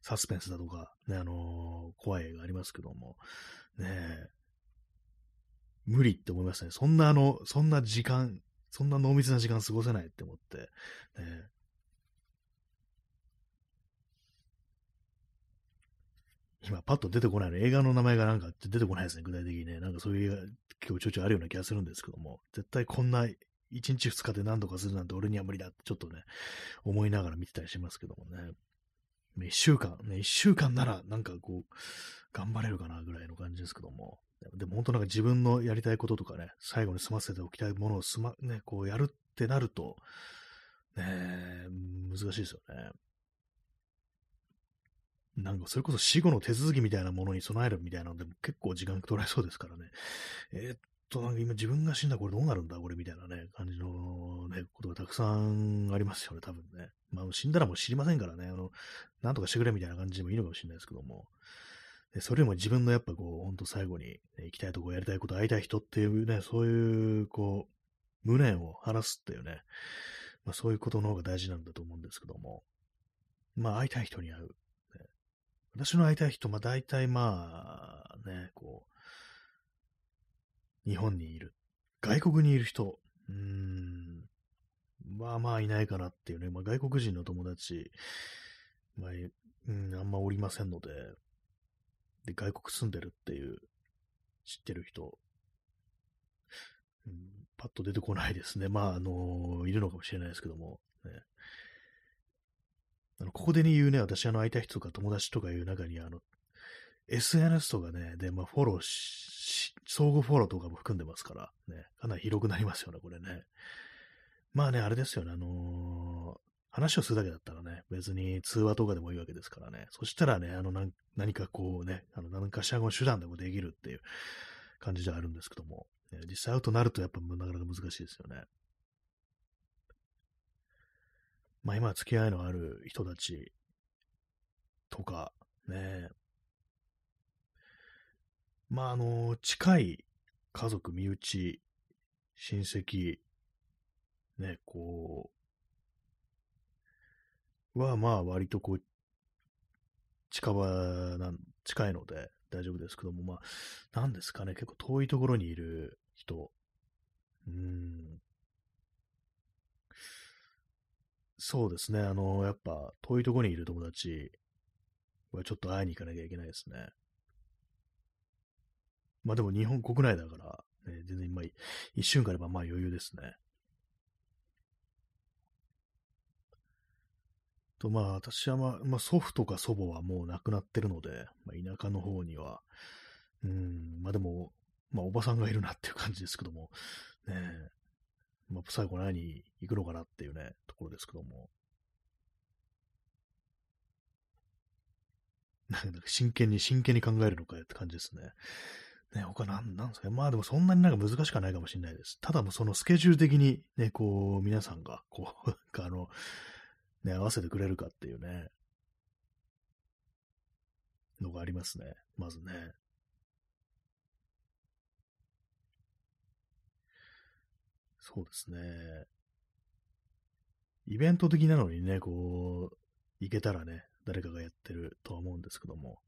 サスペンスだとか、ね、あのー、怖い映画ありますけども、ねえ、無理って思いましたね。そんなあの、そんな時間、そんな濃密な時間過ごせないって思って、ね、今パッと出てこないの、映画の名前がなんか出てこないですね、具体的にね。なんかそういう結構ちょいちょいあるような気がするんですけども、絶対こんな1日2日で何とかするなんて俺には無理だってちょっとね、思いながら見てたりしますけどもね。1週間、ね、1週間ならなんかこう、頑張れるかなぐらいの感じですけども、でも本当なんか自分のやりたいこととかね、最後に済ませておきたいものをすま、ね、こうやるってなると、ね、難しいですよね。なんかそれこそ死後の手続きみたいなものに備えるみたいなのでも結構時間取られそうですからね。えー、っと、なんか今自分が死んだこれどうなるんだ？これみたいなね、感じのね、ことがたくさんありますよね、多分ね。まあ死んだらもう知りませんからね、あの、なんとかしてくれみたいな感じでもいいのかもしれないですけども。それよりも自分のやっぱこう、ほんと最後に、ね、行きたいとこやりたいこと会いたい人っていうね、そういうこう、無念を晴らすっていうね、まあそういうことの方が大事なんだと思うんですけども。まあ会いたい人に会う。私の会いたい人、まあ大体まあね、こう、日本にいる。外国にいる人、うーん、まあまあいないかなっていうね、まあ外国人の友達、まあ、うん、あんまおりませんので、で、外国住んでるっていう知ってる人、うん、パッと出てこないですね。まあ、あのいるのかもしれないですけども、ね、あの、ここで言うね、私、あの、会いたい人とか友達とかいう中に、あの、SNS とかね、で、まあ、フォローし、相互フォローとかも含んでますから、ね、かなり広くなりますよね、これね。まあね、あれですよね、あのー、話をするだけだったらね、別に通話とかでもいいわけですからね。そしたらね、あの、何かこうね、あの、何かしらの手段でもできるっていう感じではあるんですけども、ね、実際会うとなるとやっぱなかなか難しいですよね。まあ今付き合いのある人たちとか、ね、まああの、近い家族、身内、親戚、ね、こう、はまあ割とこう、近場なん、近いので大丈夫ですけども、まあ、なんですかね、結構遠いところにいる人、うん、そうですね。あの、やっぱ、遠いところにいる友達はちょっと会いに行かなきゃいけないですね。まあでも日本国内だから、ね、全然今、一瞬があればまあ余裕ですね。と、まあ私はまあ、まあ、祖父とか祖母はもう亡くなってるので、まあ、田舎の方には、うん、まあでも、まあおばさんがいるなっていう感じですけども、ねえまあ、最後何に行くのかなっていうね、ところですけども。なんか真剣に、真剣に考えるのかよって感じですね。ね、他なん、なんですか？ね。まあでもそんなになんか難しくはないかもしれないです。ただもうそのスケジュール的にね、こう、皆さんが、こう、あの、ね、合わせてくれるかっていうね、のがありますね。まずね。そうですね。イベント的なのにね、こう、行けたらね、誰かがやってるとは思うんですけども。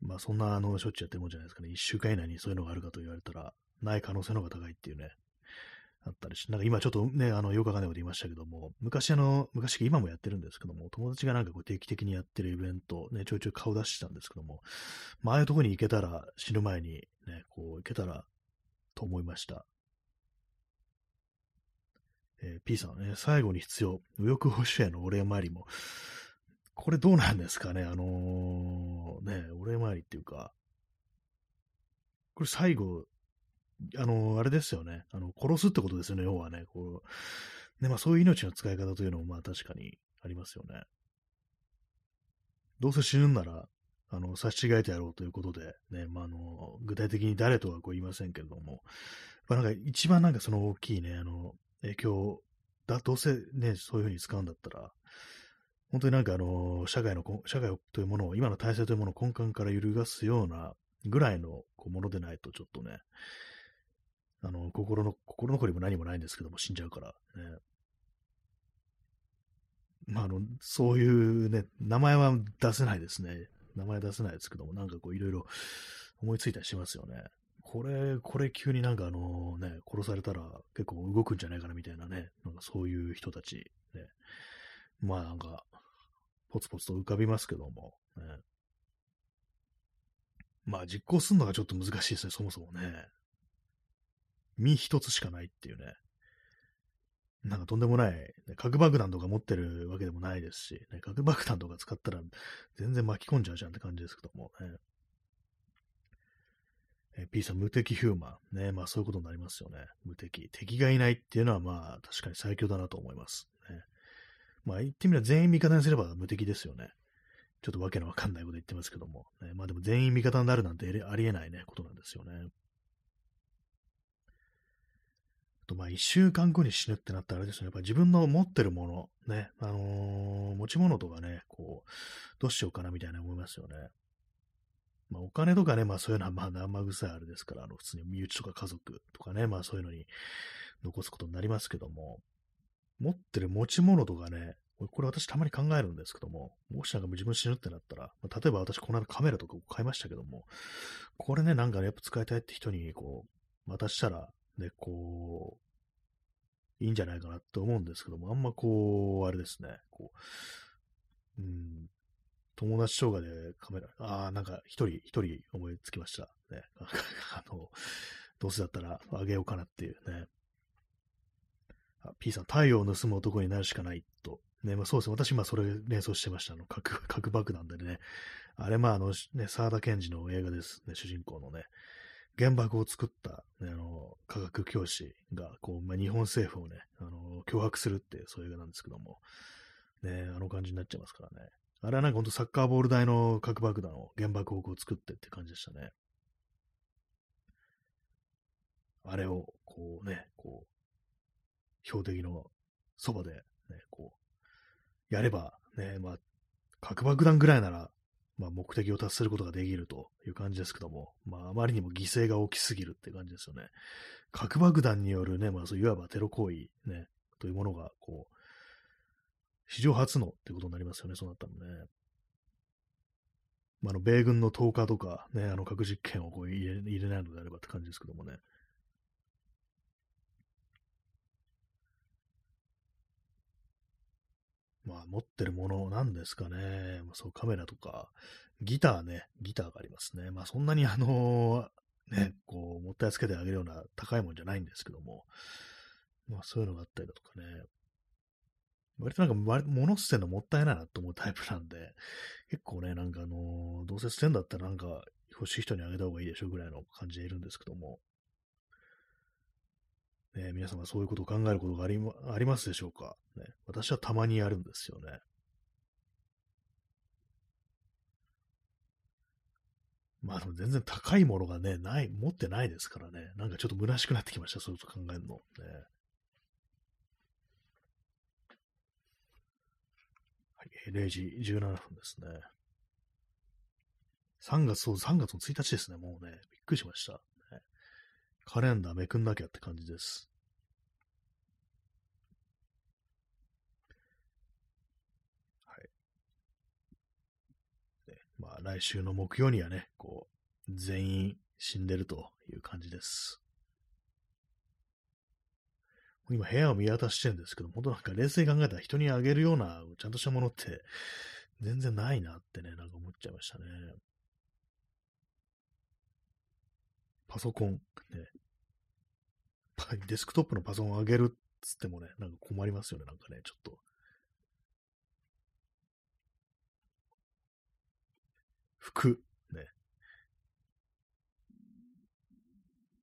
まあそんなあの、しょっちゅうやってるもんじゃないですかね。一週間以内にそういうのがあるかと言われたら、ない可能性の方が高いっていうね、あったりして、なんか今ちょっとね、あの、よくわかんないこと言いましたけども、昔あの、昔今もやってるんですけども、友達がなんかこう定期的にやってるイベント、ね、ちょいちょい顔出してたんですけども、まあああいうとこに行けたら、死ぬ前にね、こう行けたら、と思いました。えー、P さんね、最後に必要、右翼保守へのお礼参りも、これどうなんですかね、あのー、ね、お礼参りっていうか、これ最後、あのー、あれですよね、あの、殺すってことですよね、要はね、こう、ね、まあそういう命の使い方というのも、まあ確かにありますよね。どうせ死ぬんなら、あの、差し違えてやろうということで、ね、まあ、あの、具体的に誰とはこう言いませんけれども、まあ、なんか一番なんかその大きいね、あの、影響だ、どうせね、そういうふうに使うんだったら、本当になんかあの、社会の、社会というものを、今の体制というものを根幹から揺るがすようなぐらいのこうものでないと、ちょっとね、あの、心の、心残りも何もないんですけども、死んじゃうから、ね。まあ、あの、そういうね、名前は出せないですね。名前出せないですけども、なんかこう、いろいろ思いついたりしますよね。これ、これ急になんかあのね、殺されたら結構動くんじゃないかなみたいなね、なんかそういう人たち、ね。まあなんか、ポツポツと浮かびますけども、ね。まあ実行するのがちょっと難しいですね、そもそもね。身一つしかないっていうね。なんかとんでもない、ね、核爆弾とか持ってるわけでもないですし、ね、核爆弾とか使ったら全然巻き込んじゃうじゃんって感じですけどもね。え P さん、無敵ヒューマン。ね、まあそういうことになりますよね。無敵。敵がいないっていうのはまあ確かに最強だなと思います。まあ言ってみれば全員味方にすれば無敵ですよね。ちょっとわけのわかんないこと言ってますけども。ね、まあでも全員味方になるなんてありえないね、ことなんですよね。と、まあ、一週間後に死ぬってなったらあれですね、やっぱ自分の持ってるもの、ね、あのー、持ち物とかね、こう、どうしようかなみたいな思いますよね。まあ、お金とかね、まあそういうのはまあ生臭いあれですから、あの、普通に身内とか家族とかね、まあそういうのに残すことになりますけども、持ってる持ち物とかね、これ私たまに考えるんですけども、もしなんか自分死ぬってなったら、例えば私この間カメラとか買いましたけども、これね、なんかね、やっぱ使いたいって人にこう、渡したら、ね、こう、いいんじゃないかなと思うんですけども、あんまこう、あれですね、こう、うん、友達動画でカメラ、ああ、なんか一人、一人思いつきました。ね、あの、どうせだったらあげようかなっていうね。あ P さん、太陽を盗む男になるしかないと。ね、まあ、そうですね。私、まあ、それ連想してました。あの、核、核爆弾でね。あれ、まあ、あの、ね、沢田賢治の映画ですね、主人公のね。原爆を作った、ね、あの、科学教師が、こう、まあ、日本政府をね、あの、脅迫するっていう、そういう映画なんですけども、ね、あの感じになっちゃいますからね。あれはなんかほんとサッカーボール台の核爆弾を、原爆をこう作ってって感じでしたね。あれを、こうね、こう、標的のそばで、ね、こう、やれば、ね、まあ、核爆弾ぐらいなら、まあ、目的を達することができるという感じですけども、まあ、あまりにも犠牲が大きすぎるって感じですよね。核爆弾によるね、まあ、そういわばテロ行為ね、というものが、こう、史上初のってことになりますよね、そうなったのね。まあ、あの、米軍の10日とか、ね、あの、核実験をこう入れ入れないのであればって感じですけどもね。まあ、持ってるものなんですかね。まあ、そうカメラとか、ギターね、ギターがありますね。まあ、そんなにあのー、ね、こう、もったいつけてあげるような高いもんじゃないんですけども、まあ、そういうのがあったりだとかね。割となんか、物捨てるのもったいないなと思うタイプなんで、結構ね、なんかあのー、どうせ捨てんだったらなんか欲しい人にあげた方がいいでしょぐらいの感じでいるんですけども、ね、皆様そういうことを考えることがありありますでしょうか、ね、私はたまにやるんですよね。まあ全然高いものがね、ない、持ってないですからね。なんかちょっと虚しくなってきました、そういうこと考えるの。ね、はい、0時17分ですね。3月、そう、3月の1日ですね、もうね。びっくりしました。カレンダーめくんなきゃって感じです。はい。ね、まあ、来週の木曜にはね、こう、全員死んでるという感じです。今部屋を見渡してるんですけど、本当なんか冷静に考えたら人にあげるようなちゃんとしたものって全然ないなってね、なんか思っちゃいましたね。パソコン、ね、デスクトップのパソコンを上げるっつってもね、なんか困りますよね、なんかね、ちょっと。服、ね。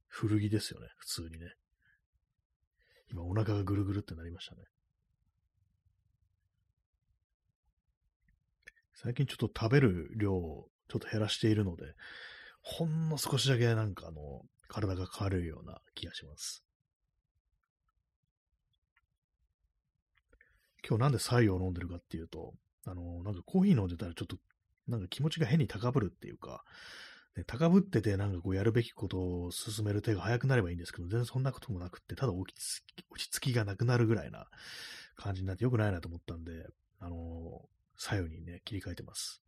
古着ですよね、普通にね。今お腹がぐるぐるってなりましたね。最近ちょっと食べる量をちょっと減らしているので、ほんの少しだけなんかあの、体が軽いような気がします。今日なんで白湯を飲んでるかっていうと、あの、なんかコーヒー飲んでたらちょっと、なんか気持ちが変に高ぶるっていうか、ね、高ぶっててなんかこうやるべきことを進める手が早くなればいいんですけど、全然そんなこともなくって、ただ落ち着きがなくなるぐらいな感じになって良くないなと思ったんで、あの左右にね、切り替えてます。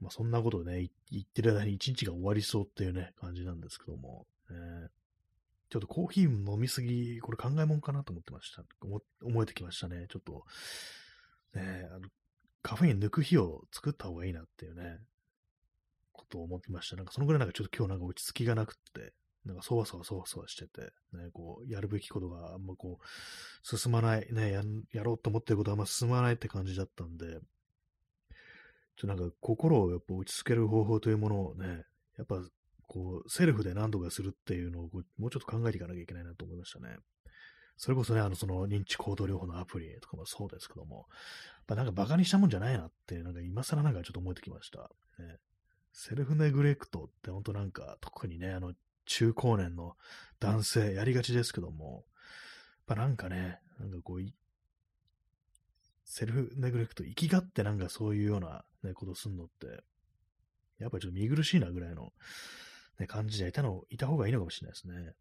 まあそんなことね、言ってる間に一日が終わりそうっていうね、感じなんですけども、ね、ちょっとコーヒー飲みすぎ、これ考えもんかなと思ってました。思えてきましたね。ちょっと、ね、あの、カフェイン抜く日を作った方がいいなっていうね、ことを思ってました。なんかそのぐらいなんかちょっと今日なんか落ち着きがなくって、なんかそわそわそわそわしてて、ね、こう、やるべきことがあんまこう、進まない、ね、ややろうと思ってることがあんま進まないって感じだったんで、ちょっとなんか心をやっぱ落ち着ける方法というものをね、やっぱこう、セルフで何とかするっていうのをもうちょっと考えていかなきゃいけないなと思いましたね。それこそね、あの、その認知行動療法のアプリとかもそうですけども、ま、なんかバカにしたもんじゃないなって、なんか今更なんかちょっと思えてきました。ね、セルフネグレクトって本当なんか、特にね、あの、中高年の男性やりがちですけども、やっぱなんかね、なんかこう、セルフネグレクト、生きがってなんかそういうような、ね、ことすんのって、やっぱりちょっと見苦しいなぐらいの、ね、感じでいたの、いた方がいいのかもしれないですね。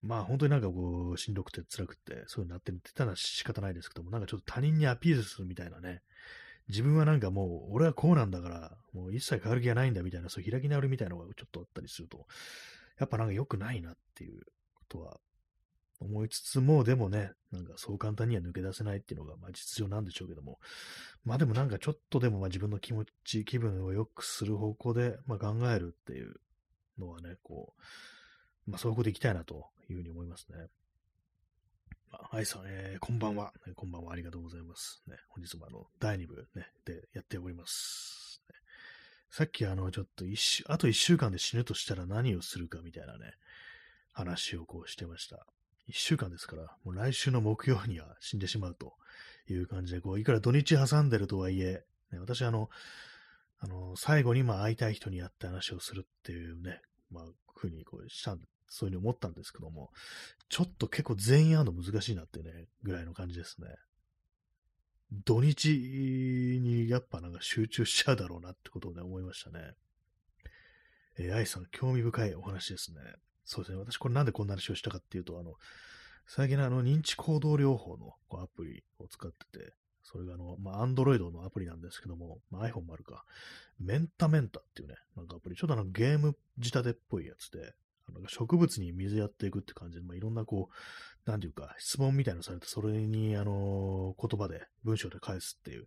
まあ本当になんかこう、しんどくて辛くて、そういうになってるってたら仕方ないですけども、なんかちょっと他人にアピールするみたいなね、自分はなんかもう、俺はこうなんだから、もう一切変わる気がないんだみたいな、そういう開き直りみたいなのがちょっとあったりすると、やっぱなんか良くないなっていうことは思いつつも、でもね、なんかそう簡単には抜け出せないっていうのが、まあ実情なんでしょうけども、まあでもなんかちょっとでもまあ自分の気持ち、気分を良くする方向で、まあ、考えるっていうのはね、こう、まあそういうこといきたいなというふうに思いますね。あ、愛さん、えー、こんばんは、ね。こんばんは。ありがとうございます。ね、本日もあの、第2部ね、でやっております。ね、さっきあの、ちょっと一週、あと1週間で死ぬとしたら何をするかみたいなね、話をこうしてました。1週間ですから、もう来週の木曜には死んでしまうという感じで、こう、いくら土日挟んでるとはいえ、ね、私あの、あの、最後にまあ会いたい人に会って話をするっていうね、まあ、ふうにこうしたそういうふうに思ったんですけども、ちょっと結構全員会うの難しいなってね、ぐらいの感じですね。土日にやっぱなんか集中しちゃうだろうなってことをね、思いましたね。えー、愛さん、興味深いお話ですね。そうですね。私これなんでこんな話をしたかっていうと、あの、最近のあの認知行動療法のこうアプリを使ってて、それがあの、まあ、Android のアプリなんですけども、まあ、iPhone もあるか、メンタメンタっていうね、なんかアプリ、ちょっとあのゲーム仕立てっぽいやつで、なんか植物に水やっていくって感じで、まあ、いろんなこう、なんていうか、質問みたいなのされて、それに、あの、言葉で、文章で返すっていう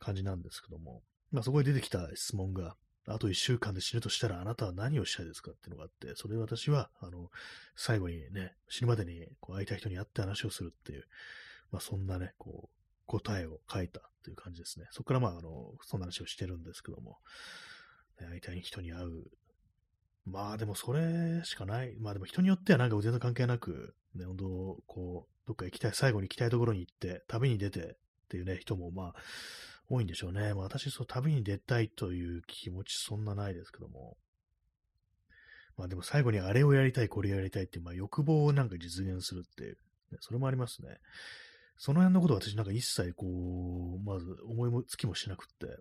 感じなんですけども、まあ、そこに出てきた質問が、あと一週間で死ぬとしたらあなたは何をしたいですかっていうのがあって、それで私は、あの、最後にね、死ぬまでにこう会いたい人に会って話をするっていう、まあそんなね、こう、答えを書いたという感じですね。そこからまあ、あの、そんな話をしてるんですけども、ね、会いたい人に会うまあでもそれしかない。まあでも人によってはなんか全然関係なく、ね、本当こう、どっか行きたい、最後に行きたいところに行って、旅に出てっていうね、人もまあ、多いんでしょうね。まあ私、そう、旅に出たいという気持ちそんなないですけども。まあでも最後にあれをやりたい、これやりたいって、まあ欲望をなんか実現するっていう、ね、それもありますね。その辺のことは私なんか一切こう、まず思いもつきもしなくって、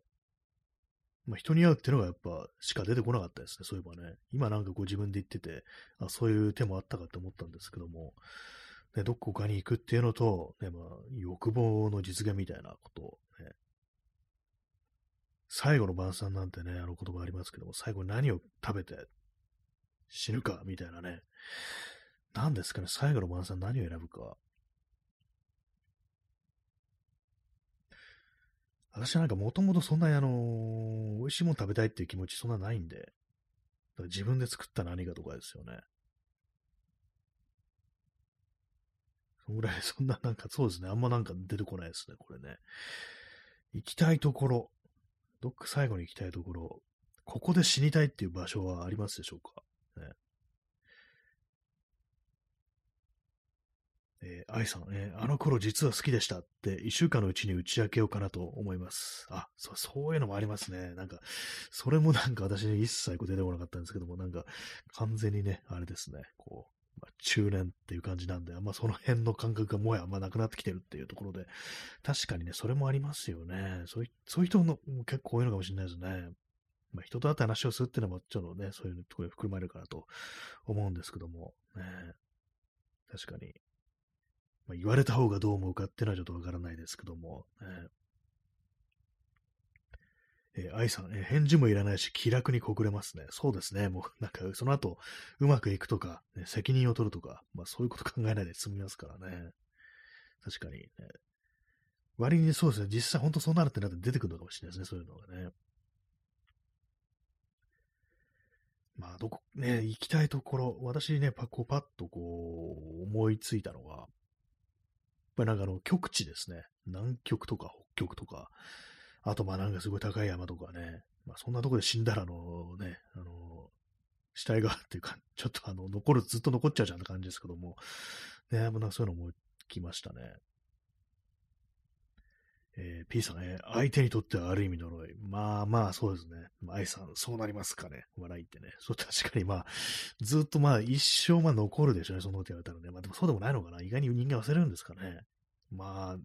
まあ、人に会うっていうのがやっぱしか出てこなかったですね、そういえばね。今なんかこう自分で言ってて、あそういう手もあったかって思ったんですけども、ね、どこかに行くっていうのと、ね、まあ、欲望の実現みたいなこと、最後の晩餐なんてね、あの言葉ありますけども、最後何を食べて死ぬかみたいなね。何ですかね、最後の晩餐何を選ぶか。私なんかもともとそんなにあのー、美味しいもの食べたいっていう気持ちそんなないんで、だから自分で作った何かとかですよね。そんぐらい、そんななんかそうですね、あんまなんか出てこないですね、これね。行きたいところ、どっか最後に行きたいところ、ここで死にたいっていう場所はありますでしょうか、ね、えー、愛さん、えー、あの頃実は好きでしたって一週間のうちに打ち明けようかなと思います。あ、そう、そういうのもありますね。なんか、それもなんか私に一切出てこなかったんですけども、なんか完全にね、あれですね、こう、まあ、中年っていう感じなんで、あんまその辺の感覚がもやあんまなくなってきてるっていうところで、確かにね、それもありますよね。そういうそういう人の結構多いのかもしれないですね。まあ、人と会って話をするっていうのも、ちょっとね、そういうところに含まれるかなと思うんですけども、ね、確かに。まあ、言われた方がどう思うかっていうのはちょっとわからないですけども、ねえー、愛さん、えー、返事もいらないし、気楽に告れますね。そうですね。もう、なんか、その後、うまくいくとか、ね、責任を取るとか、まあ、そういうこと考えないで 済みますからね。確かに、ね。割にそうですね。実際、本当そうなるってなって出てくるのかもしれないですね。そういうのがね。まあ、どこ、ね、行きたいところ、私ね、パッ、パッとこう、思いついたのは、ぱりなんかあの、極地ですね。南極とか北極とか、あとまあなんかすごい高い山とかね、まあ、そんなとこで死んだら、あのね、あの、死体がっていうか、ちょっとあの、残る、ずっと残っちゃうじゃんって感じですけども、ね、もうなんかそういうの思いきましたね。えー、P さん、えー、相手にとってはある意味呪い。まあまあ、そうですね。ま愛さん、そうなりますかね。笑いってね。そう、確かにまあ、ずっとまあ、一生まあ残るでしょうね、そのこと言われたらね。まあでもそうでもないのかな。意外に人間忘れるんですかね。まあ、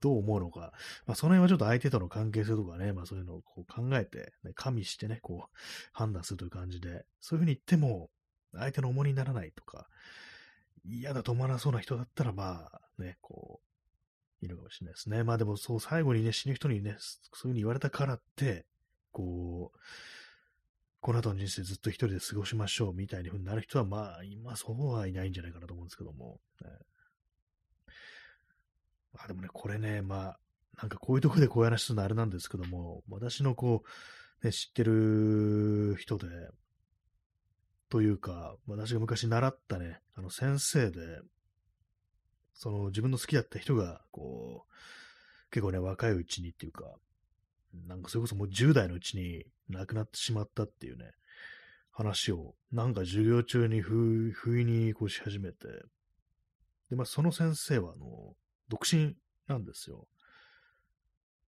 どう思うのか。まあ、その辺はちょっと相手との関係性とかね、まあそういうのをこう考えて、ね、加味してね、こう、判断するという感じで、そういうふうに言っても、相手の重荷にならないとか、嫌だと思わなそうな人だったら、まあ、ね、こう、いるかもしれないですね。まあでも、そう、最後にね、死ぬ人にね、そういうふうに言われたからって、こう、この後の人生ずっと一人で過ごしましょうみたいになる人は、まあ、今そうはいないんじゃないかなと思うんですけども。ね、あでもね、これね、まあ、なんかこういうとこでこういう話するのあれなんですけども、私のこう、ね、知ってる人で、というか、私が昔習ったね、あの先生で、その自分の好きだった人が、こう、結構ね、若いうちにっていうか、なんかそれこそもう10代のうちに亡くなってしまったっていうね、話を、なんか授業中に不不意にこうし始めて、で、まあその先生は、あの、独身なんですよ。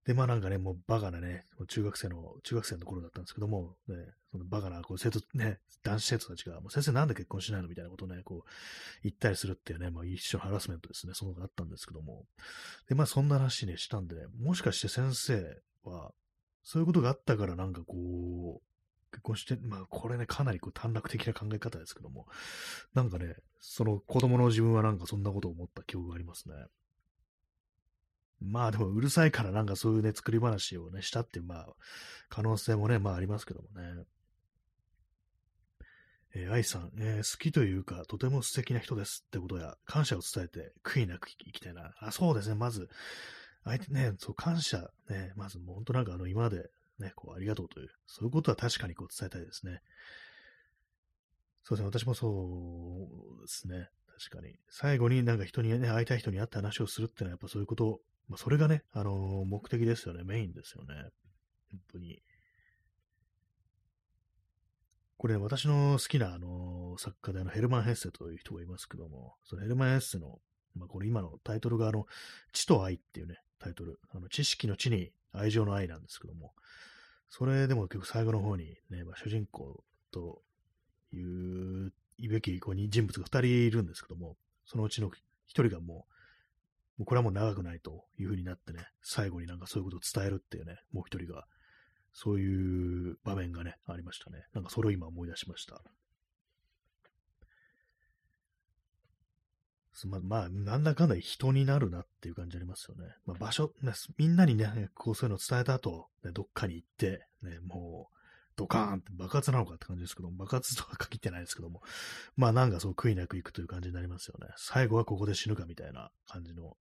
で、まあなんかね、もうバカなね、中学生の、中学生の頃だったんですけども、ね、そのバカなこう生徒、ね、男子生徒たちが、もう先生なんで結婚しないのみたいなことをね、こう、言ったりするっていうね、まあ一種のハラスメントですね、そのがあったんですけども。で、まあそんな話ね、したんで、もしかして先生は、そういうことがあったからなんかこう、結婚して、まあこれね、かなりこう短絡的な考え方ですけども、なんかね、その子供の自分はなんかそんなことを思った記憶がありますね。まあでもうるさいからなんかそういうね、作り話をね、したっていう、まあ、可能性もね、まあありますけどもね。えー、愛さん、えー、好きというか、とても素敵な人ですってことや、感謝を伝えて、悔いなく生きたいな。あ、そうですね、まず、相手ね、そう、感謝、ね、まずもう本当なんかあの、今まで、ね、こう、ありがとうという、そういうことは確かにこう伝えたいですね。そうですね、私もそうですね。確かに。最後になんか人にね、会いたい人に会った話をするってのはやっぱそういうことまあ、それがね、あのー、目的ですよね。メインですよね。本当に。これ、私の好きな、あのー、作家で、あの、ヘルマン・ヘッセという人がいますけども、そのヘルマン・ヘッセの、まあ、これ今のタイトルが、あの、知と愛っていうね、タイトル。あの、知識の知に愛情の愛なんですけども、それでも結構最後の方にね、まあ、主人公という言うべきこう人物が二人いるんですけども、そのうちの一人が、もうこれはもう長くないという風になってね、最後になんかそういうことを伝えるっていうね、もう一人が、そういう場面がね、ありましたね。なんかそれを今思い出しました。ままあ、なんだかんだ人になるなっていう感じありますよね。まあ、場所、みんなにね、こうそういうのを伝えた後、ね、どっかに行って、ね、もう、ドカーンって爆発なのかって感じですけども、爆発とは限ってないですけども、まあなんかそう悔いなくいくという感じになりますよね。最後はここで死ぬかみたいな感じの。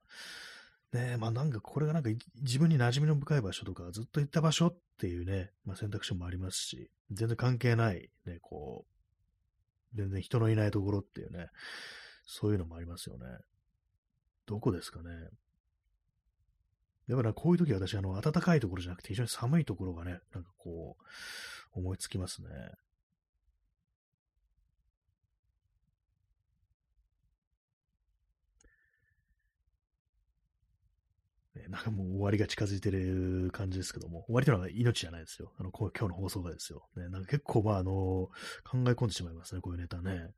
ねえまあなんかこれがなんか自分に馴染みの深い場所とか、ずっと行った場所っていうね、まあ選択肢もありますし、全然関係ない、ね、こう、全然人のいないところっていうね、そういうのもありますよね。どこですかね。だからこういう時は私、あの、暖かいところじゃなくて非常に寒いところがね、なんかこう、思いつきますね。ね、なんかもう終わりが近づいてる感じですけども、終わりというのは命じゃないですよ。あの、今日の放送がですよ。ね、なんか結構、まあ、あの、考え込んでしまいますね、こういうネタね。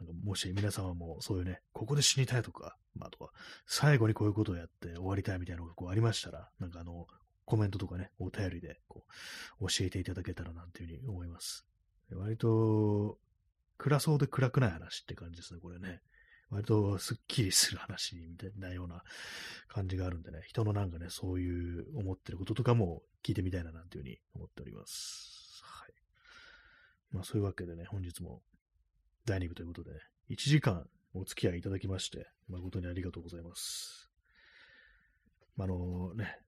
なんかもし皆様もそういうね、ここで死にたいとか、まあ、とは、最後にこういうことをやって終わりたいみたいなのがこうありましたら、なんかあの、コメントとかね、お便りでこう教えていただけたらなっていうふうに思います。割と、暗そうで暗くない話って感じですね、これね。割とスッキリする話みたいなような感じがあるんでね、人のなんかね、そういう思ってることとかも聞いてみたいななんていうふうに思っております。はい。まあそういうわけでね、本日も第2部ということで、ね、1時間お付き合いいただきまして、誠にありがとうございます。あのね、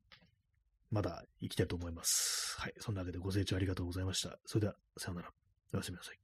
まだ生きたいと思います。はい。そんなわけでご清聴ありがとうございました。それでは、さようなら。おやすみなさい。